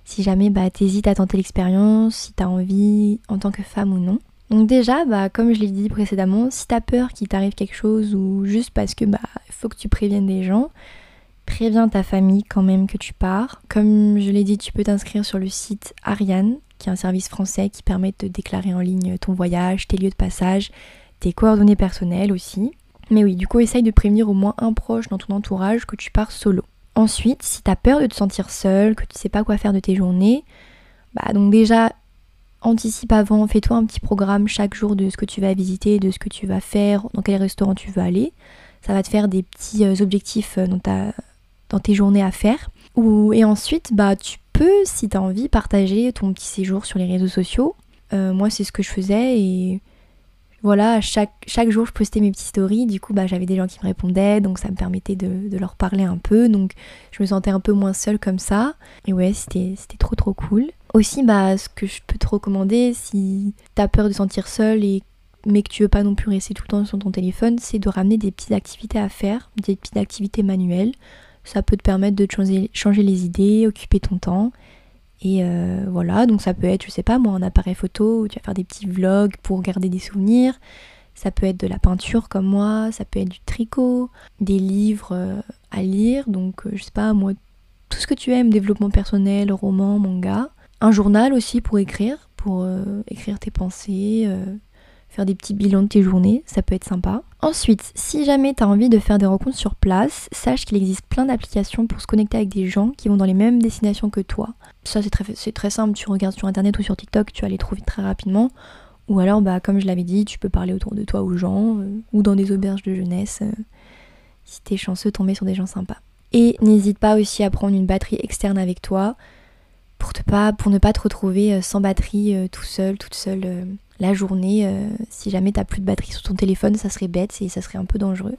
si jamais bah, t'hésites à tenter l'expérience, si t'as envie en tant que femme ou non. Donc déjà, bah, comme je l'ai dit précédemment, si t'as peur qu'il t'arrive quelque chose ou juste parce que bah faut que tu préviennes des gens, préviens ta famille quand même que tu pars. Comme je l'ai dit, tu peux t'inscrire sur le site Ariane, qui est un service français qui permet de déclarer en ligne ton voyage, tes lieux de passage, tes coordonnées personnelles aussi. Mais oui, du coup, essaye de prévenir au moins un proche dans ton entourage que tu pars solo. Ensuite, si tu as peur de te sentir seule, que tu sais pas quoi faire de tes journées, bah donc déjà anticipe avant, fais-toi un petit programme chaque jour de ce que tu vas visiter, de ce que tu vas faire, dans quel restaurant tu veux aller. Ça va te faire des petits euh, objectifs euh, dans, ta, dans tes journées à faire. Et ensuite, bah tu peux, si tu as envie, partager ton petit séjour sur les réseaux sociaux. Euh, moi, c'est ce que je faisais et voilà, chaque, chaque jour je postais mes petites stories, du coup bah, j'avais des gens qui me répondaient, donc ça me permettait de, leur parler un peu, donc je me sentais un peu moins seule comme ça. Et ouais, c'était trop trop cool. Aussi, bah, ce que je peux te recommander, si t'as peur de sentir seule et mais que tu veux pas non plus rester tout le temps sur ton téléphone, c'est de ramener des petites activités à faire, des petites activités manuelles. Ça peut te permettre de changer, changer les idées, occuper ton temps. Et euh, voilà, donc ça peut être, je sais pas moi, un appareil photo où tu vas faire des petits vlogs pour garder des souvenirs. Ça peut être de la peinture comme moi, ça peut être du tricot, des livres euh, à lire, donc euh, je sais pas moi, tout ce que tu aimes, développement personnel, roman, manga. Un journal aussi pour écrire, pour écrire tes pensées, faire des petits bilans de tes journées, ça peut être sympa. Ensuite, si jamais tu as envie de faire des rencontres sur place, sache qu'il existe plein d'applications pour se connecter avec des gens qui vont dans les mêmes destinations que toi. Ça c'est très, simple, tu regardes sur internet ou sur TikTok, tu vas les trouver très rapidement. Ou alors, bah, comme je l'avais dit, tu peux parler autour de toi aux gens, euh, ou dans des auberges de jeunesse, euh, si t'es chanceux, tomber sur des gens sympas. Et n'hésite pas aussi à prendre une batterie externe avec toi, pour, ne pas te retrouver euh, sans batterie tout seul, toute seule la journée. Euh, si jamais t'as plus de batterie sur ton téléphone, ça serait bête et ça serait un peu dangereux.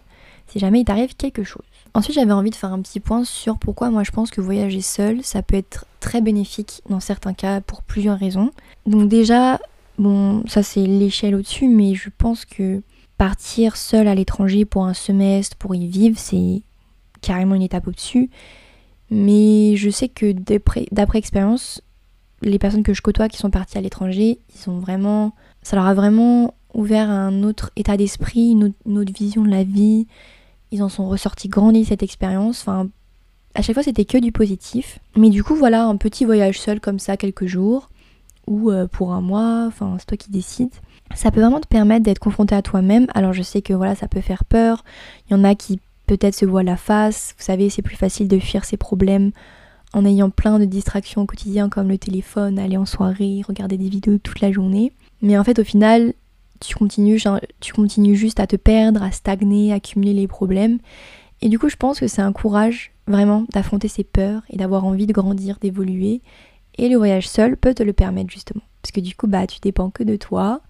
Si jamais il t'arrive quelque chose. Ensuite, j'avais envie de faire un petit point sur pourquoi moi je pense que voyager seul, ça peut être très bénéfique dans certains cas pour plusieurs raisons. Donc déjà, bon, ça c'est l'échelle au-dessus, mais je pense que partir seul à l'étranger pour un semestre, pour y vivre, c'est carrément une étape au-dessus. Mais je sais que d'après expérience, les personnes que je côtoie qui sont parties à l'étranger, ils sont vraiment ça leur a vraiment ouvert un autre état d'esprit, une, autre vision de la vie. Ils en sont ressortis grandis cette expérience. Enfin, à chaque fois, c'était que du positif. Mais du coup, voilà, un petit voyage seul comme ça, quelques jours, ou euh, pour un mois, enfin, c'est toi qui décides. Ça peut vraiment te permettre d'être confronté à toi-même. Alors, je sais que voilà, ça peut faire peur. Il y en a qui peut-être se voient la face. Vous savez, c'est plus facile de fuir ses problèmes en ayant plein de distractions au quotidien comme le téléphone, aller en soirée, regarder des vidéos toute la journée. Mais en fait, au final, tu continues, tu continues juste à te perdre, à stagner, à accumuler les problèmes. Et du coup, je pense que c'est un courage vraiment d'affronter ses peurs et d'avoir envie de grandir, d'évoluer. Et le voyage seul peut te le permettre justement. Parce que du coup, bah, tu dépends que de toi.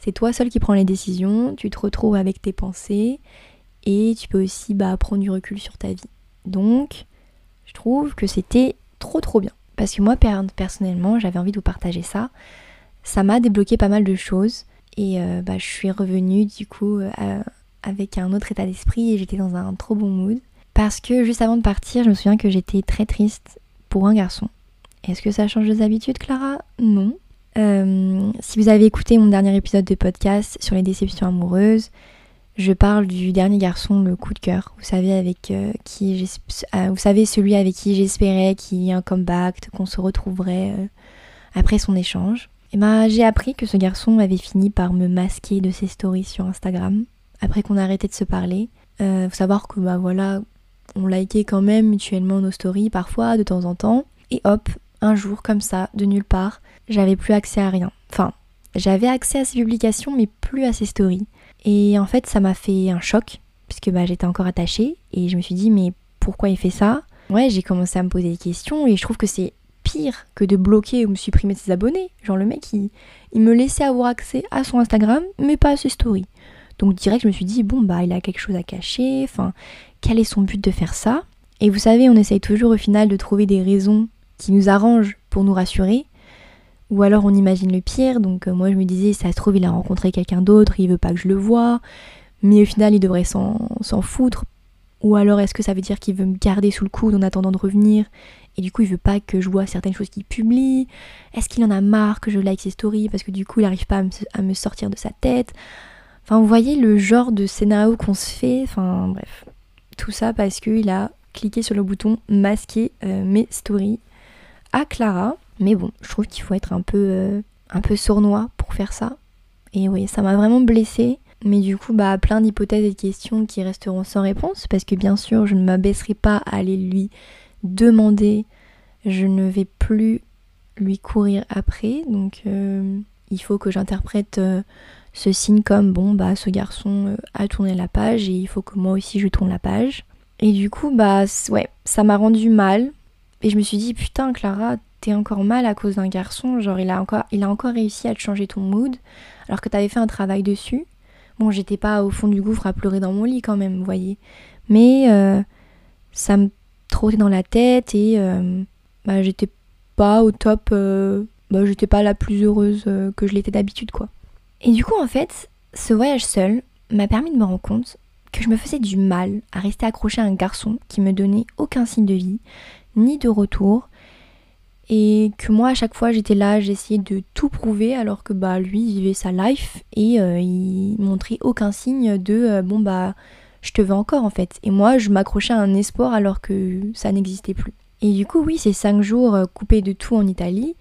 C'est toi seul qui prends les décisions. Tu te retrouves avec tes pensées. Et tu peux aussi bah, prendre du recul sur ta vie. Donc, je trouve que c'était trop trop bien. Parce que moi, personnellement, j'avais envie de vous partager ça ça m'a débloqué pas mal de choses. Et euh, bah, je suis revenue du coup euh, avec un autre état d'esprit et j'étais dans un trop bon mood. Parce que juste avant de partir, je me souviens que j'étais très triste pour un garçon. Est-ce que ça change de habitudes, Clara? Non. Euh, si vous avez écouté mon dernier épisode de podcast sur les déceptions amoureuses, je parle du dernier garçon, le coup de cœur. Vous savez avec euh, qui euh, vous savez celui avec qui j'espérais qu'il y ait un comeback, qu'on se retrouverait euh, après son échange. Et ben j'ai appris que ce garçon avait fini par me masquer de ses stories sur Instagram après qu'on a arrêté de se parler. Euh, faut savoir que bah voilà, on likait quand même mutuellement nos stories parfois de temps en temps. Et hop, un jour comme ça, de nulle part, j'avais plus accès à rien. Enfin, j'avais accès à ses publications mais plus à ses stories. Et en fait, ça m'a fait un choc, puisque bah, j'étais encore attachée, et je me suis dit, mais pourquoi il fait ça? Ouais, j'ai commencé à me poser des questions, et je trouve que c'est pire que de bloquer ou me supprimer ses abonnés. Genre le mec, il, il me laissait avoir accès à son Instagram, mais pas à ses stories. Donc direct, je me suis dit, bon, bah, il a quelque chose à cacher, enfin, quel est son but de faire ça? Et vous savez, on essaye toujours au final de trouver des raisons qui nous arrangent pour nous rassurer, ou alors on imagine le pire, donc euh, moi je me disais, ça se trouve, il a rencontré quelqu'un d'autre, il veut pas que je le voie, mais au final, il devrait s'en foutre. Ou alors est-ce que ça veut dire qu'il veut me garder sous le coude en attendant de revenir? Et du coup il veut pas que je vois certaines choses qu'il publie. Est-ce qu'il en a marre que je like ses stories parce que du coup il arrive pas à me, sortir de sa tête? Enfin vous voyez le genre de scénario qu'on se fait, enfin bref. Tout ça parce qu'il a cliqué sur le bouton masquer euh, mes stories à Clara mais bon, je trouve qu'il faut être un peu, euh, un peu sournois pour faire ça. Et oui, ça m'a vraiment blessée. Mais du coup, bah, plein d'hypothèses et de questions qui resteront sans réponse. Parce que bien sûr, je ne m'abaisserai pas à aller lui demander. Je ne vais plus lui courir après. Donc, euh, il faut que j'interprète euh, ce signe comme bon, bah, ce garçon a tourné la page et il faut que moi aussi je tourne la page. Et du coup, bah, ouais, ça m'a rendu mal. Et je me suis dit, putain, Clara, t'es encore mal à cause d'un garçon, genre il a encore, il a encore réussi à te changer ton mood, alors que t'avais fait un travail dessus. Bon, j'étais pas au fond du gouffre à pleurer dans mon lit quand même, vous voyez. Mais euh, ça me trottait dans la tête et euh, bah, j'étais pas au top, euh, bah, j'étais pas la plus heureuse que je l'étais d'habitude, quoi. Et du coup, en fait, ce voyage seul m'a permis de me rendre compte que je me faisais du mal à rester accrochée à un garçon qui me donnait aucun signe de vie, ni de retour, et que moi à chaque fois j'étais là, j'essayais de tout prouver alors que bah lui vivait sa life et euh, il montrait aucun signe de euh, bon bah je te veux encore en fait. Et moi je m'accrochais à un espoir alors que ça n'existait plus. Et du coup oui ces cinq jours euh, coupés de tout en Italie,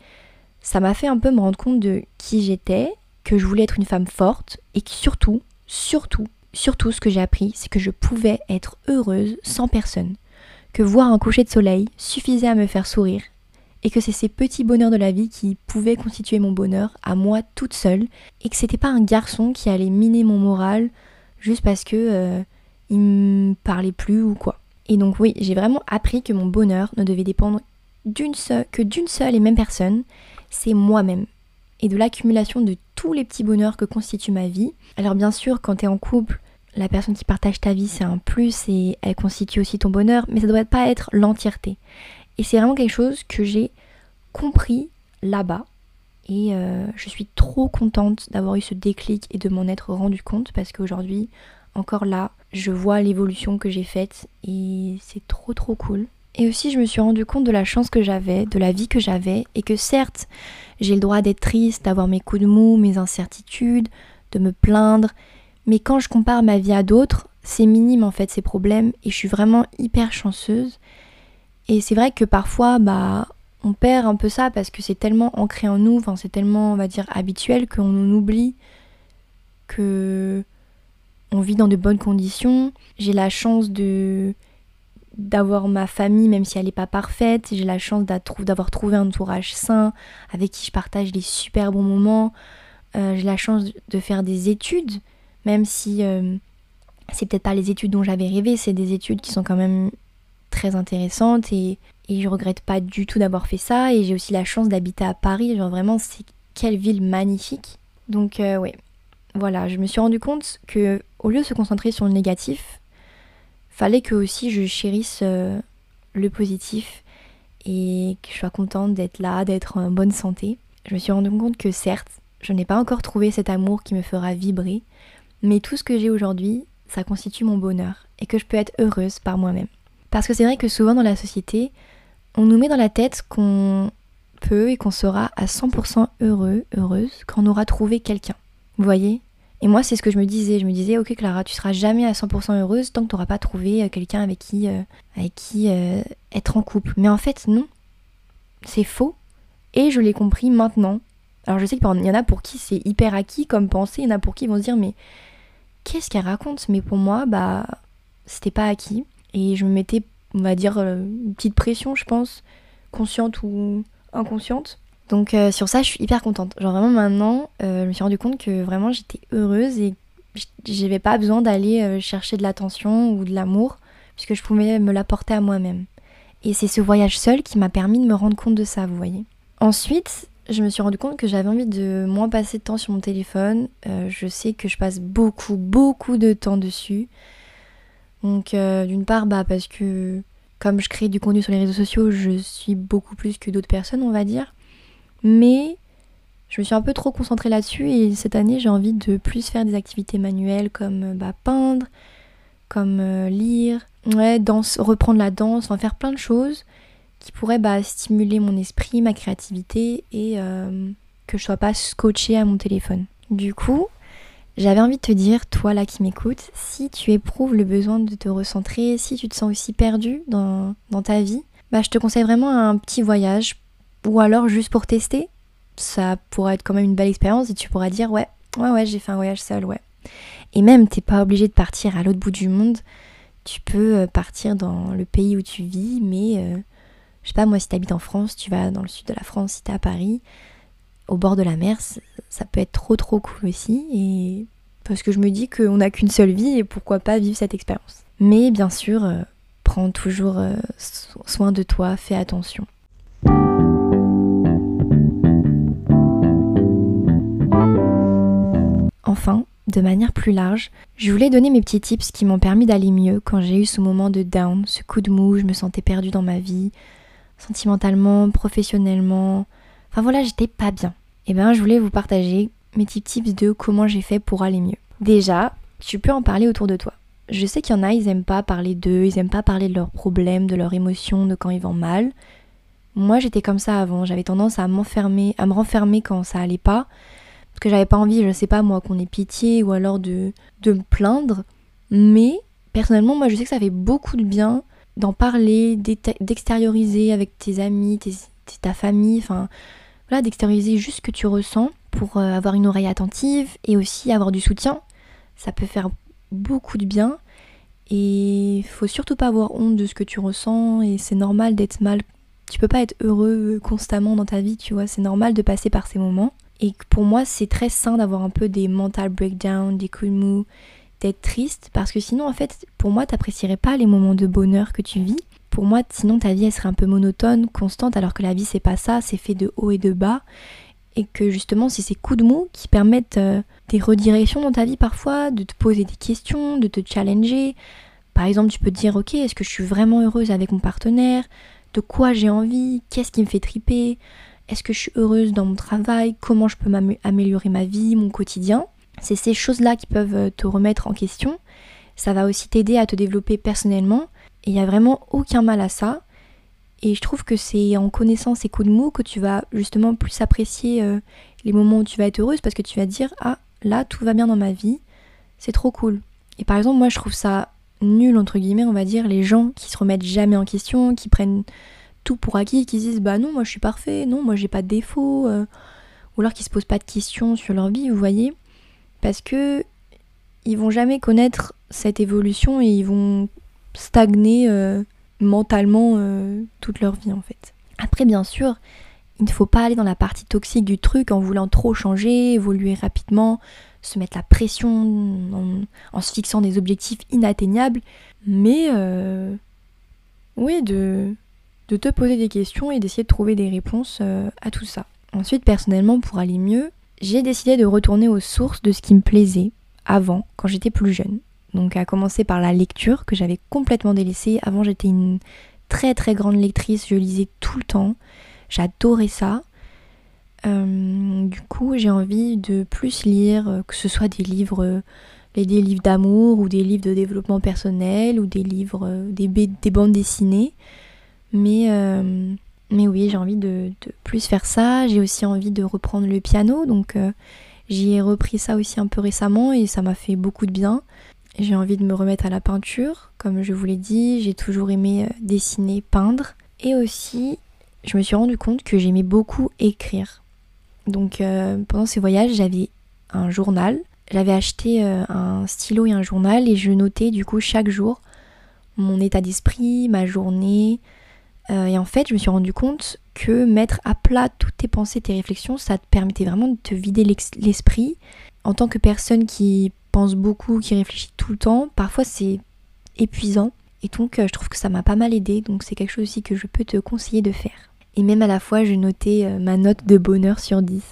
ça m'a fait un peu me rendre compte de qui j'étais, que je voulais être une femme forte et que surtout, surtout, surtout ce que j'ai appris c'est que je pouvais être heureuse sans personne. Que voir un coucher de soleil suffisait à me faire sourire et que c'est ces petits bonheurs de la vie qui pouvaient constituer mon bonheur à moi toute seule et que c'était pas un garçon qui allait miner mon moral juste parce que euh, il me parlait plus ou quoi. Et donc oui, j'ai vraiment appris que mon bonheur ne devait dépendre d'une seule, que d'une seule et même personne, c'est moi-même. Et de l'accumulation de tous les petits bonheurs que constitue ma vie. Alors bien sûr, quand tu es en couple, la personne qui partage ta vie, c'est un plus et elle constitue aussi ton bonheur, mais ça ne doit pas être l'entièreté. Et c'est vraiment quelque chose que j'ai compris là-bas. Et euh, je suis trop contente d'avoir eu ce déclic et de m'en être rendu compte parce qu'aujourd'hui, encore là, je vois l'évolution que j'ai faite et c'est trop trop cool. Et aussi, je me suis rendu compte de la chance que j'avais, de la vie que j'avais, et que certes, j'ai le droit d'être triste, d'avoir mes coups de mou, mes incertitudes, de me plaindre, mais quand je compare ma vie à d'autres, c'est minime en fait ces problèmes, et je suis vraiment hyper chanceuse. Et c'est vrai que parfois, bah, on perd un peu ça parce que c'est tellement ancré en nous, enfin, c'est tellement, on va dire, habituel qu'on oublie que on vit dans de bonnes conditions. J'ai la chance de d'avoir ma famille, même si elle n'est pas parfaite. J'ai la chance d'avoir trouvé un entourage sain avec qui je partage des super bons moments. Euh, j'ai la chance de faire des études, même si euh, c'est peut-être pas les études dont j'avais rêvé, c'est des études qui sont quand même très intéressante et, et je regrette pas du tout d'avoir fait ça et j'ai aussi la chance d'habiter à Paris, genre vraiment c'est quelle ville magnifique. Donc euh, ouais, voilà, je me suis rendu compte que au lieu de se concentrer sur le négatif, fallait que aussi je chérisse euh, le positif et que je sois contente d'être là, d'être en bonne santé. Je me suis rendu compte que certes, je n'ai pas encore trouvé cet amour qui me fera vibrer, mais tout ce que j'ai aujourd'hui, ça constitue mon bonheur et que je peux être heureuse par moi-même. Parce que c'est vrai que souvent dans la société, on nous met dans la tête qu'on peut et qu'on sera à 100% heureux, heureuse quand on aura trouvé quelqu'un. Vous voyez? Et moi, c'est ce que je me disais. Je me disais, ok Clara, tu seras jamais à 100% heureuse tant que tu n'auras pas trouvé euh, quelqu'un avec qui, euh, qui euh, être en couple. Mais en fait, non. C'est faux. Et je l'ai compris maintenant. Alors je sais qu'il y en a pour qui c'est hyper acquis comme pensée. Il y en a pour qui vont se dire, mais qu'est-ce qu'elle raconte? Mais pour moi, bah, c'était pas acquis. Et je me mettais, on va dire, une petite pression, je pense, consciente ou inconsciente. Donc euh, sur ça, je suis hyper contente. Genre vraiment maintenant, euh, je me suis rendu compte que vraiment j'étais heureuse et j'avais pas besoin d'aller euh, chercher de l'attention ou de l'amour puisque je pouvais me l'apporter à moi-même. Et c'est ce voyage seul qui m'a permis de me rendre compte de ça, vous voyez. Ensuite, je me suis rendu compte que j'avais envie de moins passer de temps sur mon téléphone. je sais que je passe beaucoup, beaucoup de temps dessus. Donc d'une part, bah parce que comme je crée du contenu sur les réseaux sociaux, je suis beaucoup plus que d'autres personnes, on va dire. Mais je me suis un peu trop concentrée là-dessus et cette année j'ai envie de plus faire des activités manuelles comme euh, bah, peindre, comme euh, lire, ouais, danse, reprendre la danse, enfin faire plein de choses qui pourraient bah, stimuler mon esprit, ma créativité et euh, que je sois pas scotchée à mon téléphone. Du coup, j'avais envie de te dire, toi là qui m'écoutes, si tu éprouves le besoin de te recentrer, si tu te sens aussi perdu dans, ta vie, bah, je te conseille vraiment un petit voyage ou alors juste pour tester, ça pourrait être quand même une belle expérience et tu pourras dire ouais, ouais, ouais, j'ai fait un voyage seul, ouais. Et même, t'es pas obligé de partir à l'autre bout du monde. Tu peux euh, partir dans le pays où tu vis, mais euh, je sais pas, moi, si t'habites en France, tu vas dans le sud de la France, si t'es à Paris, au bord de la mer, ça peut être trop trop cool aussi. Et parce que je me dis qu'on n'a qu'une seule vie et pourquoi pas vivre cette expérience. Mais bien sûr, euh, prends toujours soin de toi, fais attention. Enfin, de manière plus large, je voulais donner mes petits tips qui m'ont permis d'aller mieux quand j'ai eu ce moment de down, ce coup de mou, je me sentais perdue dans ma vie, sentimentalement, professionnellement. Enfin voilà, j'étais pas bien. Eh bien, je voulais vous partager mes petits tips de comment j'ai fait pour aller mieux. Déjà, tu peux en parler autour de toi. Je sais qu'il y en a, ils aiment pas parler d'eux, ils aiment pas parler de leurs problèmes, de leurs émotions, de quand ils vont mal. Moi, j'étais comme ça avant, j'avais tendance à m'enfermer, à me renfermer quand ça allait pas parce que j'avais pas envie, je sais pas moi, qu'on ait pitié ou alors de, de me plaindre. Mais personnellement, moi je sais que ça fait beaucoup de bien d'en parler, d'extérioriser avec tes amis, ta famille, enfin d'extérioriser juste ce que tu ressens pour euh, avoir une oreille attentive et aussi avoir du soutien. Ça peut faire beaucoup de bien et faut surtout pas avoir honte de ce que tu ressens et c'est normal d'être mal. Tu peux pas être heureux constamment dans ta vie, tu vois, c'est normal de passer par ces moments. Et pour moi, c'est très sain d'avoir un peu des mental breakdowns, des coups de mou, d'être triste, parce que sinon, en fait, pour moi, t'apprécierais pas les moments de bonheur que tu vis. Pour moi, sinon, ta vie, serait un peu monotone, constante, alors que la vie, c'est pas ça, c'est fait de haut et de bas. Et que justement, c'est ces coups de mou qui permettent euh, des redirections dans ta vie parfois, de te poser des questions, de te challenger. Par exemple, tu peux te dire, ok, est-ce que je suis vraiment heureuse avec mon partenaire? De quoi j'ai envie? Qu'est-ce qui me fait triper? Est-ce que je suis heureuse dans mon travail? Comment je peux améliorer ma vie, mon quotidien? C'est ces choses-là qui peuvent euh, te remettre en question. Ça va aussi t'aider à te développer personnellement. Et il n'y a vraiment aucun mal à ça. Et je trouve que c'est en connaissant ces coups de mots que tu vas justement plus apprécier euh, les moments où tu vas être heureuse parce que tu vas dire Ah, là, tout va bien dans ma vie. C'est trop cool. Et par exemple, moi, je trouve ça nul, entre guillemets, on va dire, les gens qui se remettent jamais en question, qui prennent tout pour acquis, qui se disent bah non, moi je suis parfait, non, moi j'ai pas de défaut, euh, ou alors qui se posent pas de questions sur leur vie, vous voyez, parce que ils vont jamais connaître cette évolution et ils vont stagner euh, mentalement euh, toute leur vie en fait. Après, bien sûr, il ne faut pas aller dans la partie toxique du truc en voulant trop changer, évoluer rapidement, se mettre la pression en se fixant des objectifs inatteignables, mais oui, de, de te poser des questions et d'essayer de trouver des réponses euh, à tout ça. Ensuite, personnellement, pour aller mieux, j'ai décidé de retourner aux sources de ce qui me plaisait avant, quand j'étais plus jeune. Donc à commencer par la lecture que j'avais complètement délaissée. Avant j'étais une très très grande lectrice, je lisais tout le temps. J'adorais ça. Euh, du coup j'ai envie de plus lire, euh, que ce soit des livres, des livres d'amour ou des livres de développement personnel ou des livres, des, des bandes dessinées. Mais, euh, oui, j'ai envie de, plus faire ça. J'ai aussi envie de reprendre le piano. Donc euh, J'y ai repris ça aussi un peu récemment et ça m'a fait beaucoup de bien. J'ai envie de me remettre à la peinture, comme je vous l'ai dit, j'ai toujours aimé euh, dessiner, peindre. Et aussi, je me suis rendu compte que j'aimais beaucoup écrire. Donc euh, pendant ces voyages, j'avais un journal. J'avais acheté euh, un stylo et un journal et je notais du coup chaque jour mon état d'esprit, ma journée. et en fait, je me suis rendu compte que mettre à plat toutes tes pensées, tes réflexions, ça te permettait vraiment de te vider l'esprit. En tant que personne qui pense beaucoup, qui réfléchit tout le temps, parfois c'est épuisant. Et donc euh, je trouve que ça m'a pas mal aidé, donc c'est quelque chose aussi que je peux te conseiller de faire. Et même à la fois, je notais euh, ma note de bonheur sur 10.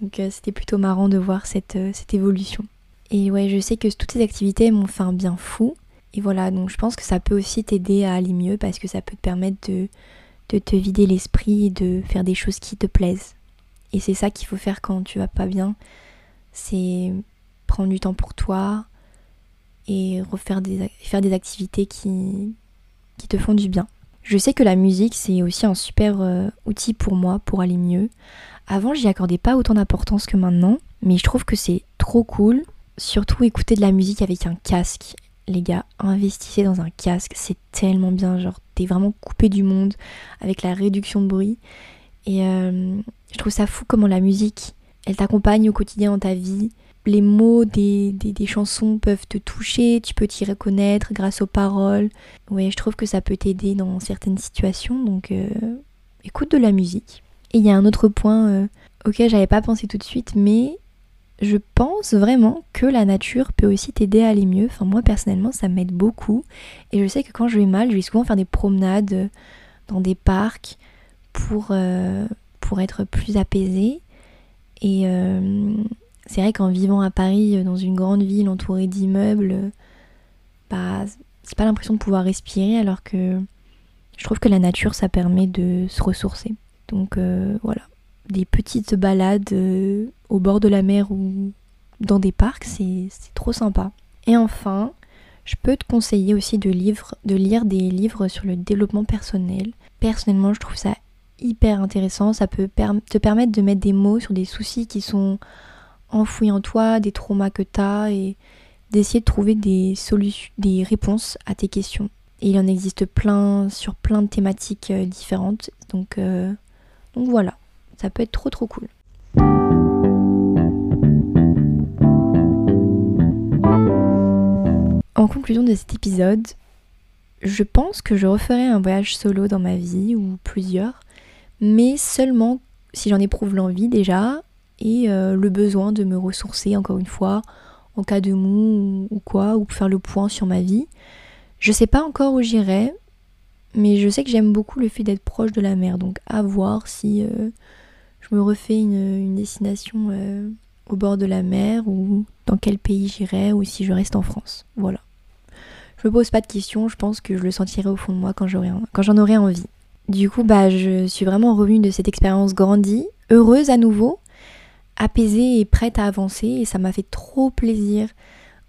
Donc euh, c'était plutôt marrant de voir cette, cette évolution. Et ouais, je sais que toutes ces activités m'ont fait un bien fou. Et voilà, donc je pense que ça peut aussi t'aider à aller mieux parce que ça peut te permettre de, de te vider l'esprit et de faire des choses qui te plaisent. Et c'est ça qu'il faut faire quand tu vas pas bien. C'est prendre du temps pour toi et refaire des, faire des activités qui, qui te font du bien. Je sais que la musique, c'est aussi un super euh, outil pour moi pour aller mieux. Avant, j'y accordais pas autant d'importance que maintenant, mais je trouve que c'est trop cool. Surtout écouter de la musique avec un casque. Les gars, investissez dans un casque, c'est tellement bien. Genre, t'es vraiment coupé du monde avec la réduction de bruit. Et euh, je trouve ça fou comment la musique, elle t'accompagne au quotidien dans ta vie les mots des, chansons peuvent te toucher, tu peux t'y reconnaître grâce aux paroles. Ouais, je trouve que ça peut t'aider dans certaines situations, donc euh, écoute de la musique. Et il y a un autre point euh, auquel j'avais pas pensé tout de suite, mais je pense vraiment que la nature peut aussi t'aider à aller mieux. Enfin, moi personnellement, ça m'aide beaucoup. Et je sais que quand je vais mal, je vais souvent faire des promenades dans des parcs pour, euh, pour être plus apaisée. Et, c'est vrai qu'en vivant à Paris, euh, dans une grande ville entourée d'immeubles, euh, bah, c'est pas l'impression de pouvoir respirer alors que je trouve que la nature ça permet de se ressourcer. Donc euh, voilà, des petites balades au bord de la mer ou dans des parcs, c'est trop sympa. Et enfin, je peux te conseiller aussi de, de lire des livres sur le développement personnel. Personnellement, je trouve ça hyper intéressant. Ça peut te permettre de mettre des mots sur des soucis qui sont enfouis en toi, des traumas que tu as et d'essayer de trouver des solutions, des réponses à tes questions. Et il en existe plein sur plein de thématiques euh, différentes. Donc, euh, donc voilà, ça peut être trop trop cool. En conclusion de cet épisode, je pense que je referai un voyage solo dans ma vie ou plusieurs, mais seulement si j'en éprouve l'envie déjà et euh, le besoin de me ressourcer encore une fois en cas de mou ou, quoi, ou faire le point sur ma vie. Je sais pas encore où j'irai, mais je sais que j'aime beaucoup le fait d'être proche de la mer, donc à voir si euh, je me refais une, destination euh, au bord de la mer ou dans quel pays j'irai ou si je reste en France. Voilà. Je me pose pas de questions, je pense que je le sentirai au fond de moi quand j'en aurai envie. Du coup, bah, je suis vraiment revenue de cette expérience grandie, heureuse à nouveau, apaisée et prête à avancer et ça m'a fait trop plaisir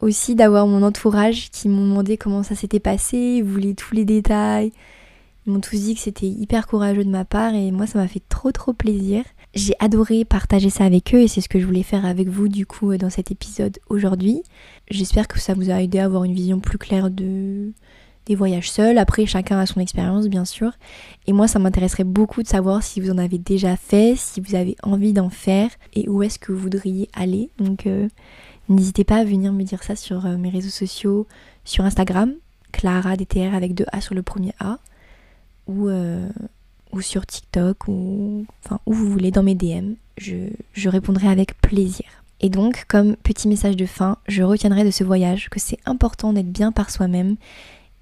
aussi d'avoir mon entourage qui m'ont demandé comment ça s'était passé, ils voulaient tous les détails. Ils m'ont tous dit que c'était hyper courageux de ma part et moi ça m'a fait trop trop plaisir. J'ai adoré partager ça avec eux et c'est ce que je voulais faire avec vous du coup dans cet épisode aujourd'hui. J'espère que ça vous a aidé à avoir une vision plus claire de des voyages seuls. Après, chacun a son expérience, bien sûr. Et moi, ça m'intéresserait beaucoup de savoir si vous en avez déjà fait, si vous avez envie d'en faire et où est-ce que vous voudriez aller. Donc, euh, n'hésitez pas à venir me dire ça sur euh, mes réseaux sociaux, sur Instagram, Clara DTR avec deux A sur le premier A, ou, euh, ou sur TikTok, ou enfin où vous voulez dans mes DM. Je, je répondrai avec plaisir. Et donc, comme petit message de fin, je retiendrai de ce voyage que c'est important d'être bien par soi-même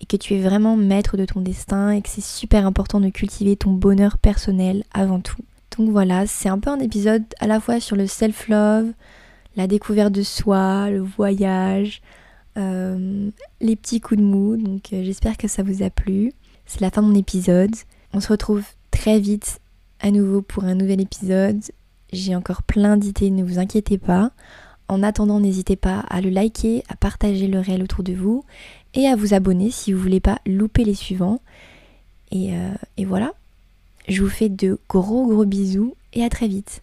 et que tu es vraiment maître de ton destin et que c'est super important de cultiver ton bonheur personnel avant tout. Donc voilà, c'est un peu un épisode à la fois sur le self-love, la découverte de soi, le voyage, euh, les petits coups de mou. Donc euh, j'espère que ça vous a plu. C'est la fin de mon épisode. On se retrouve très vite à nouveau pour un nouvel épisode. J'ai encore plein d'idées, ne vous inquiétez pas. En attendant, n'hésitez pas à le liker, à partager le réel autour de vous et à vous abonner si vous voulez pas louper les suivants. Euh, et voilà, je vous fais de gros gros bisous et à très vite.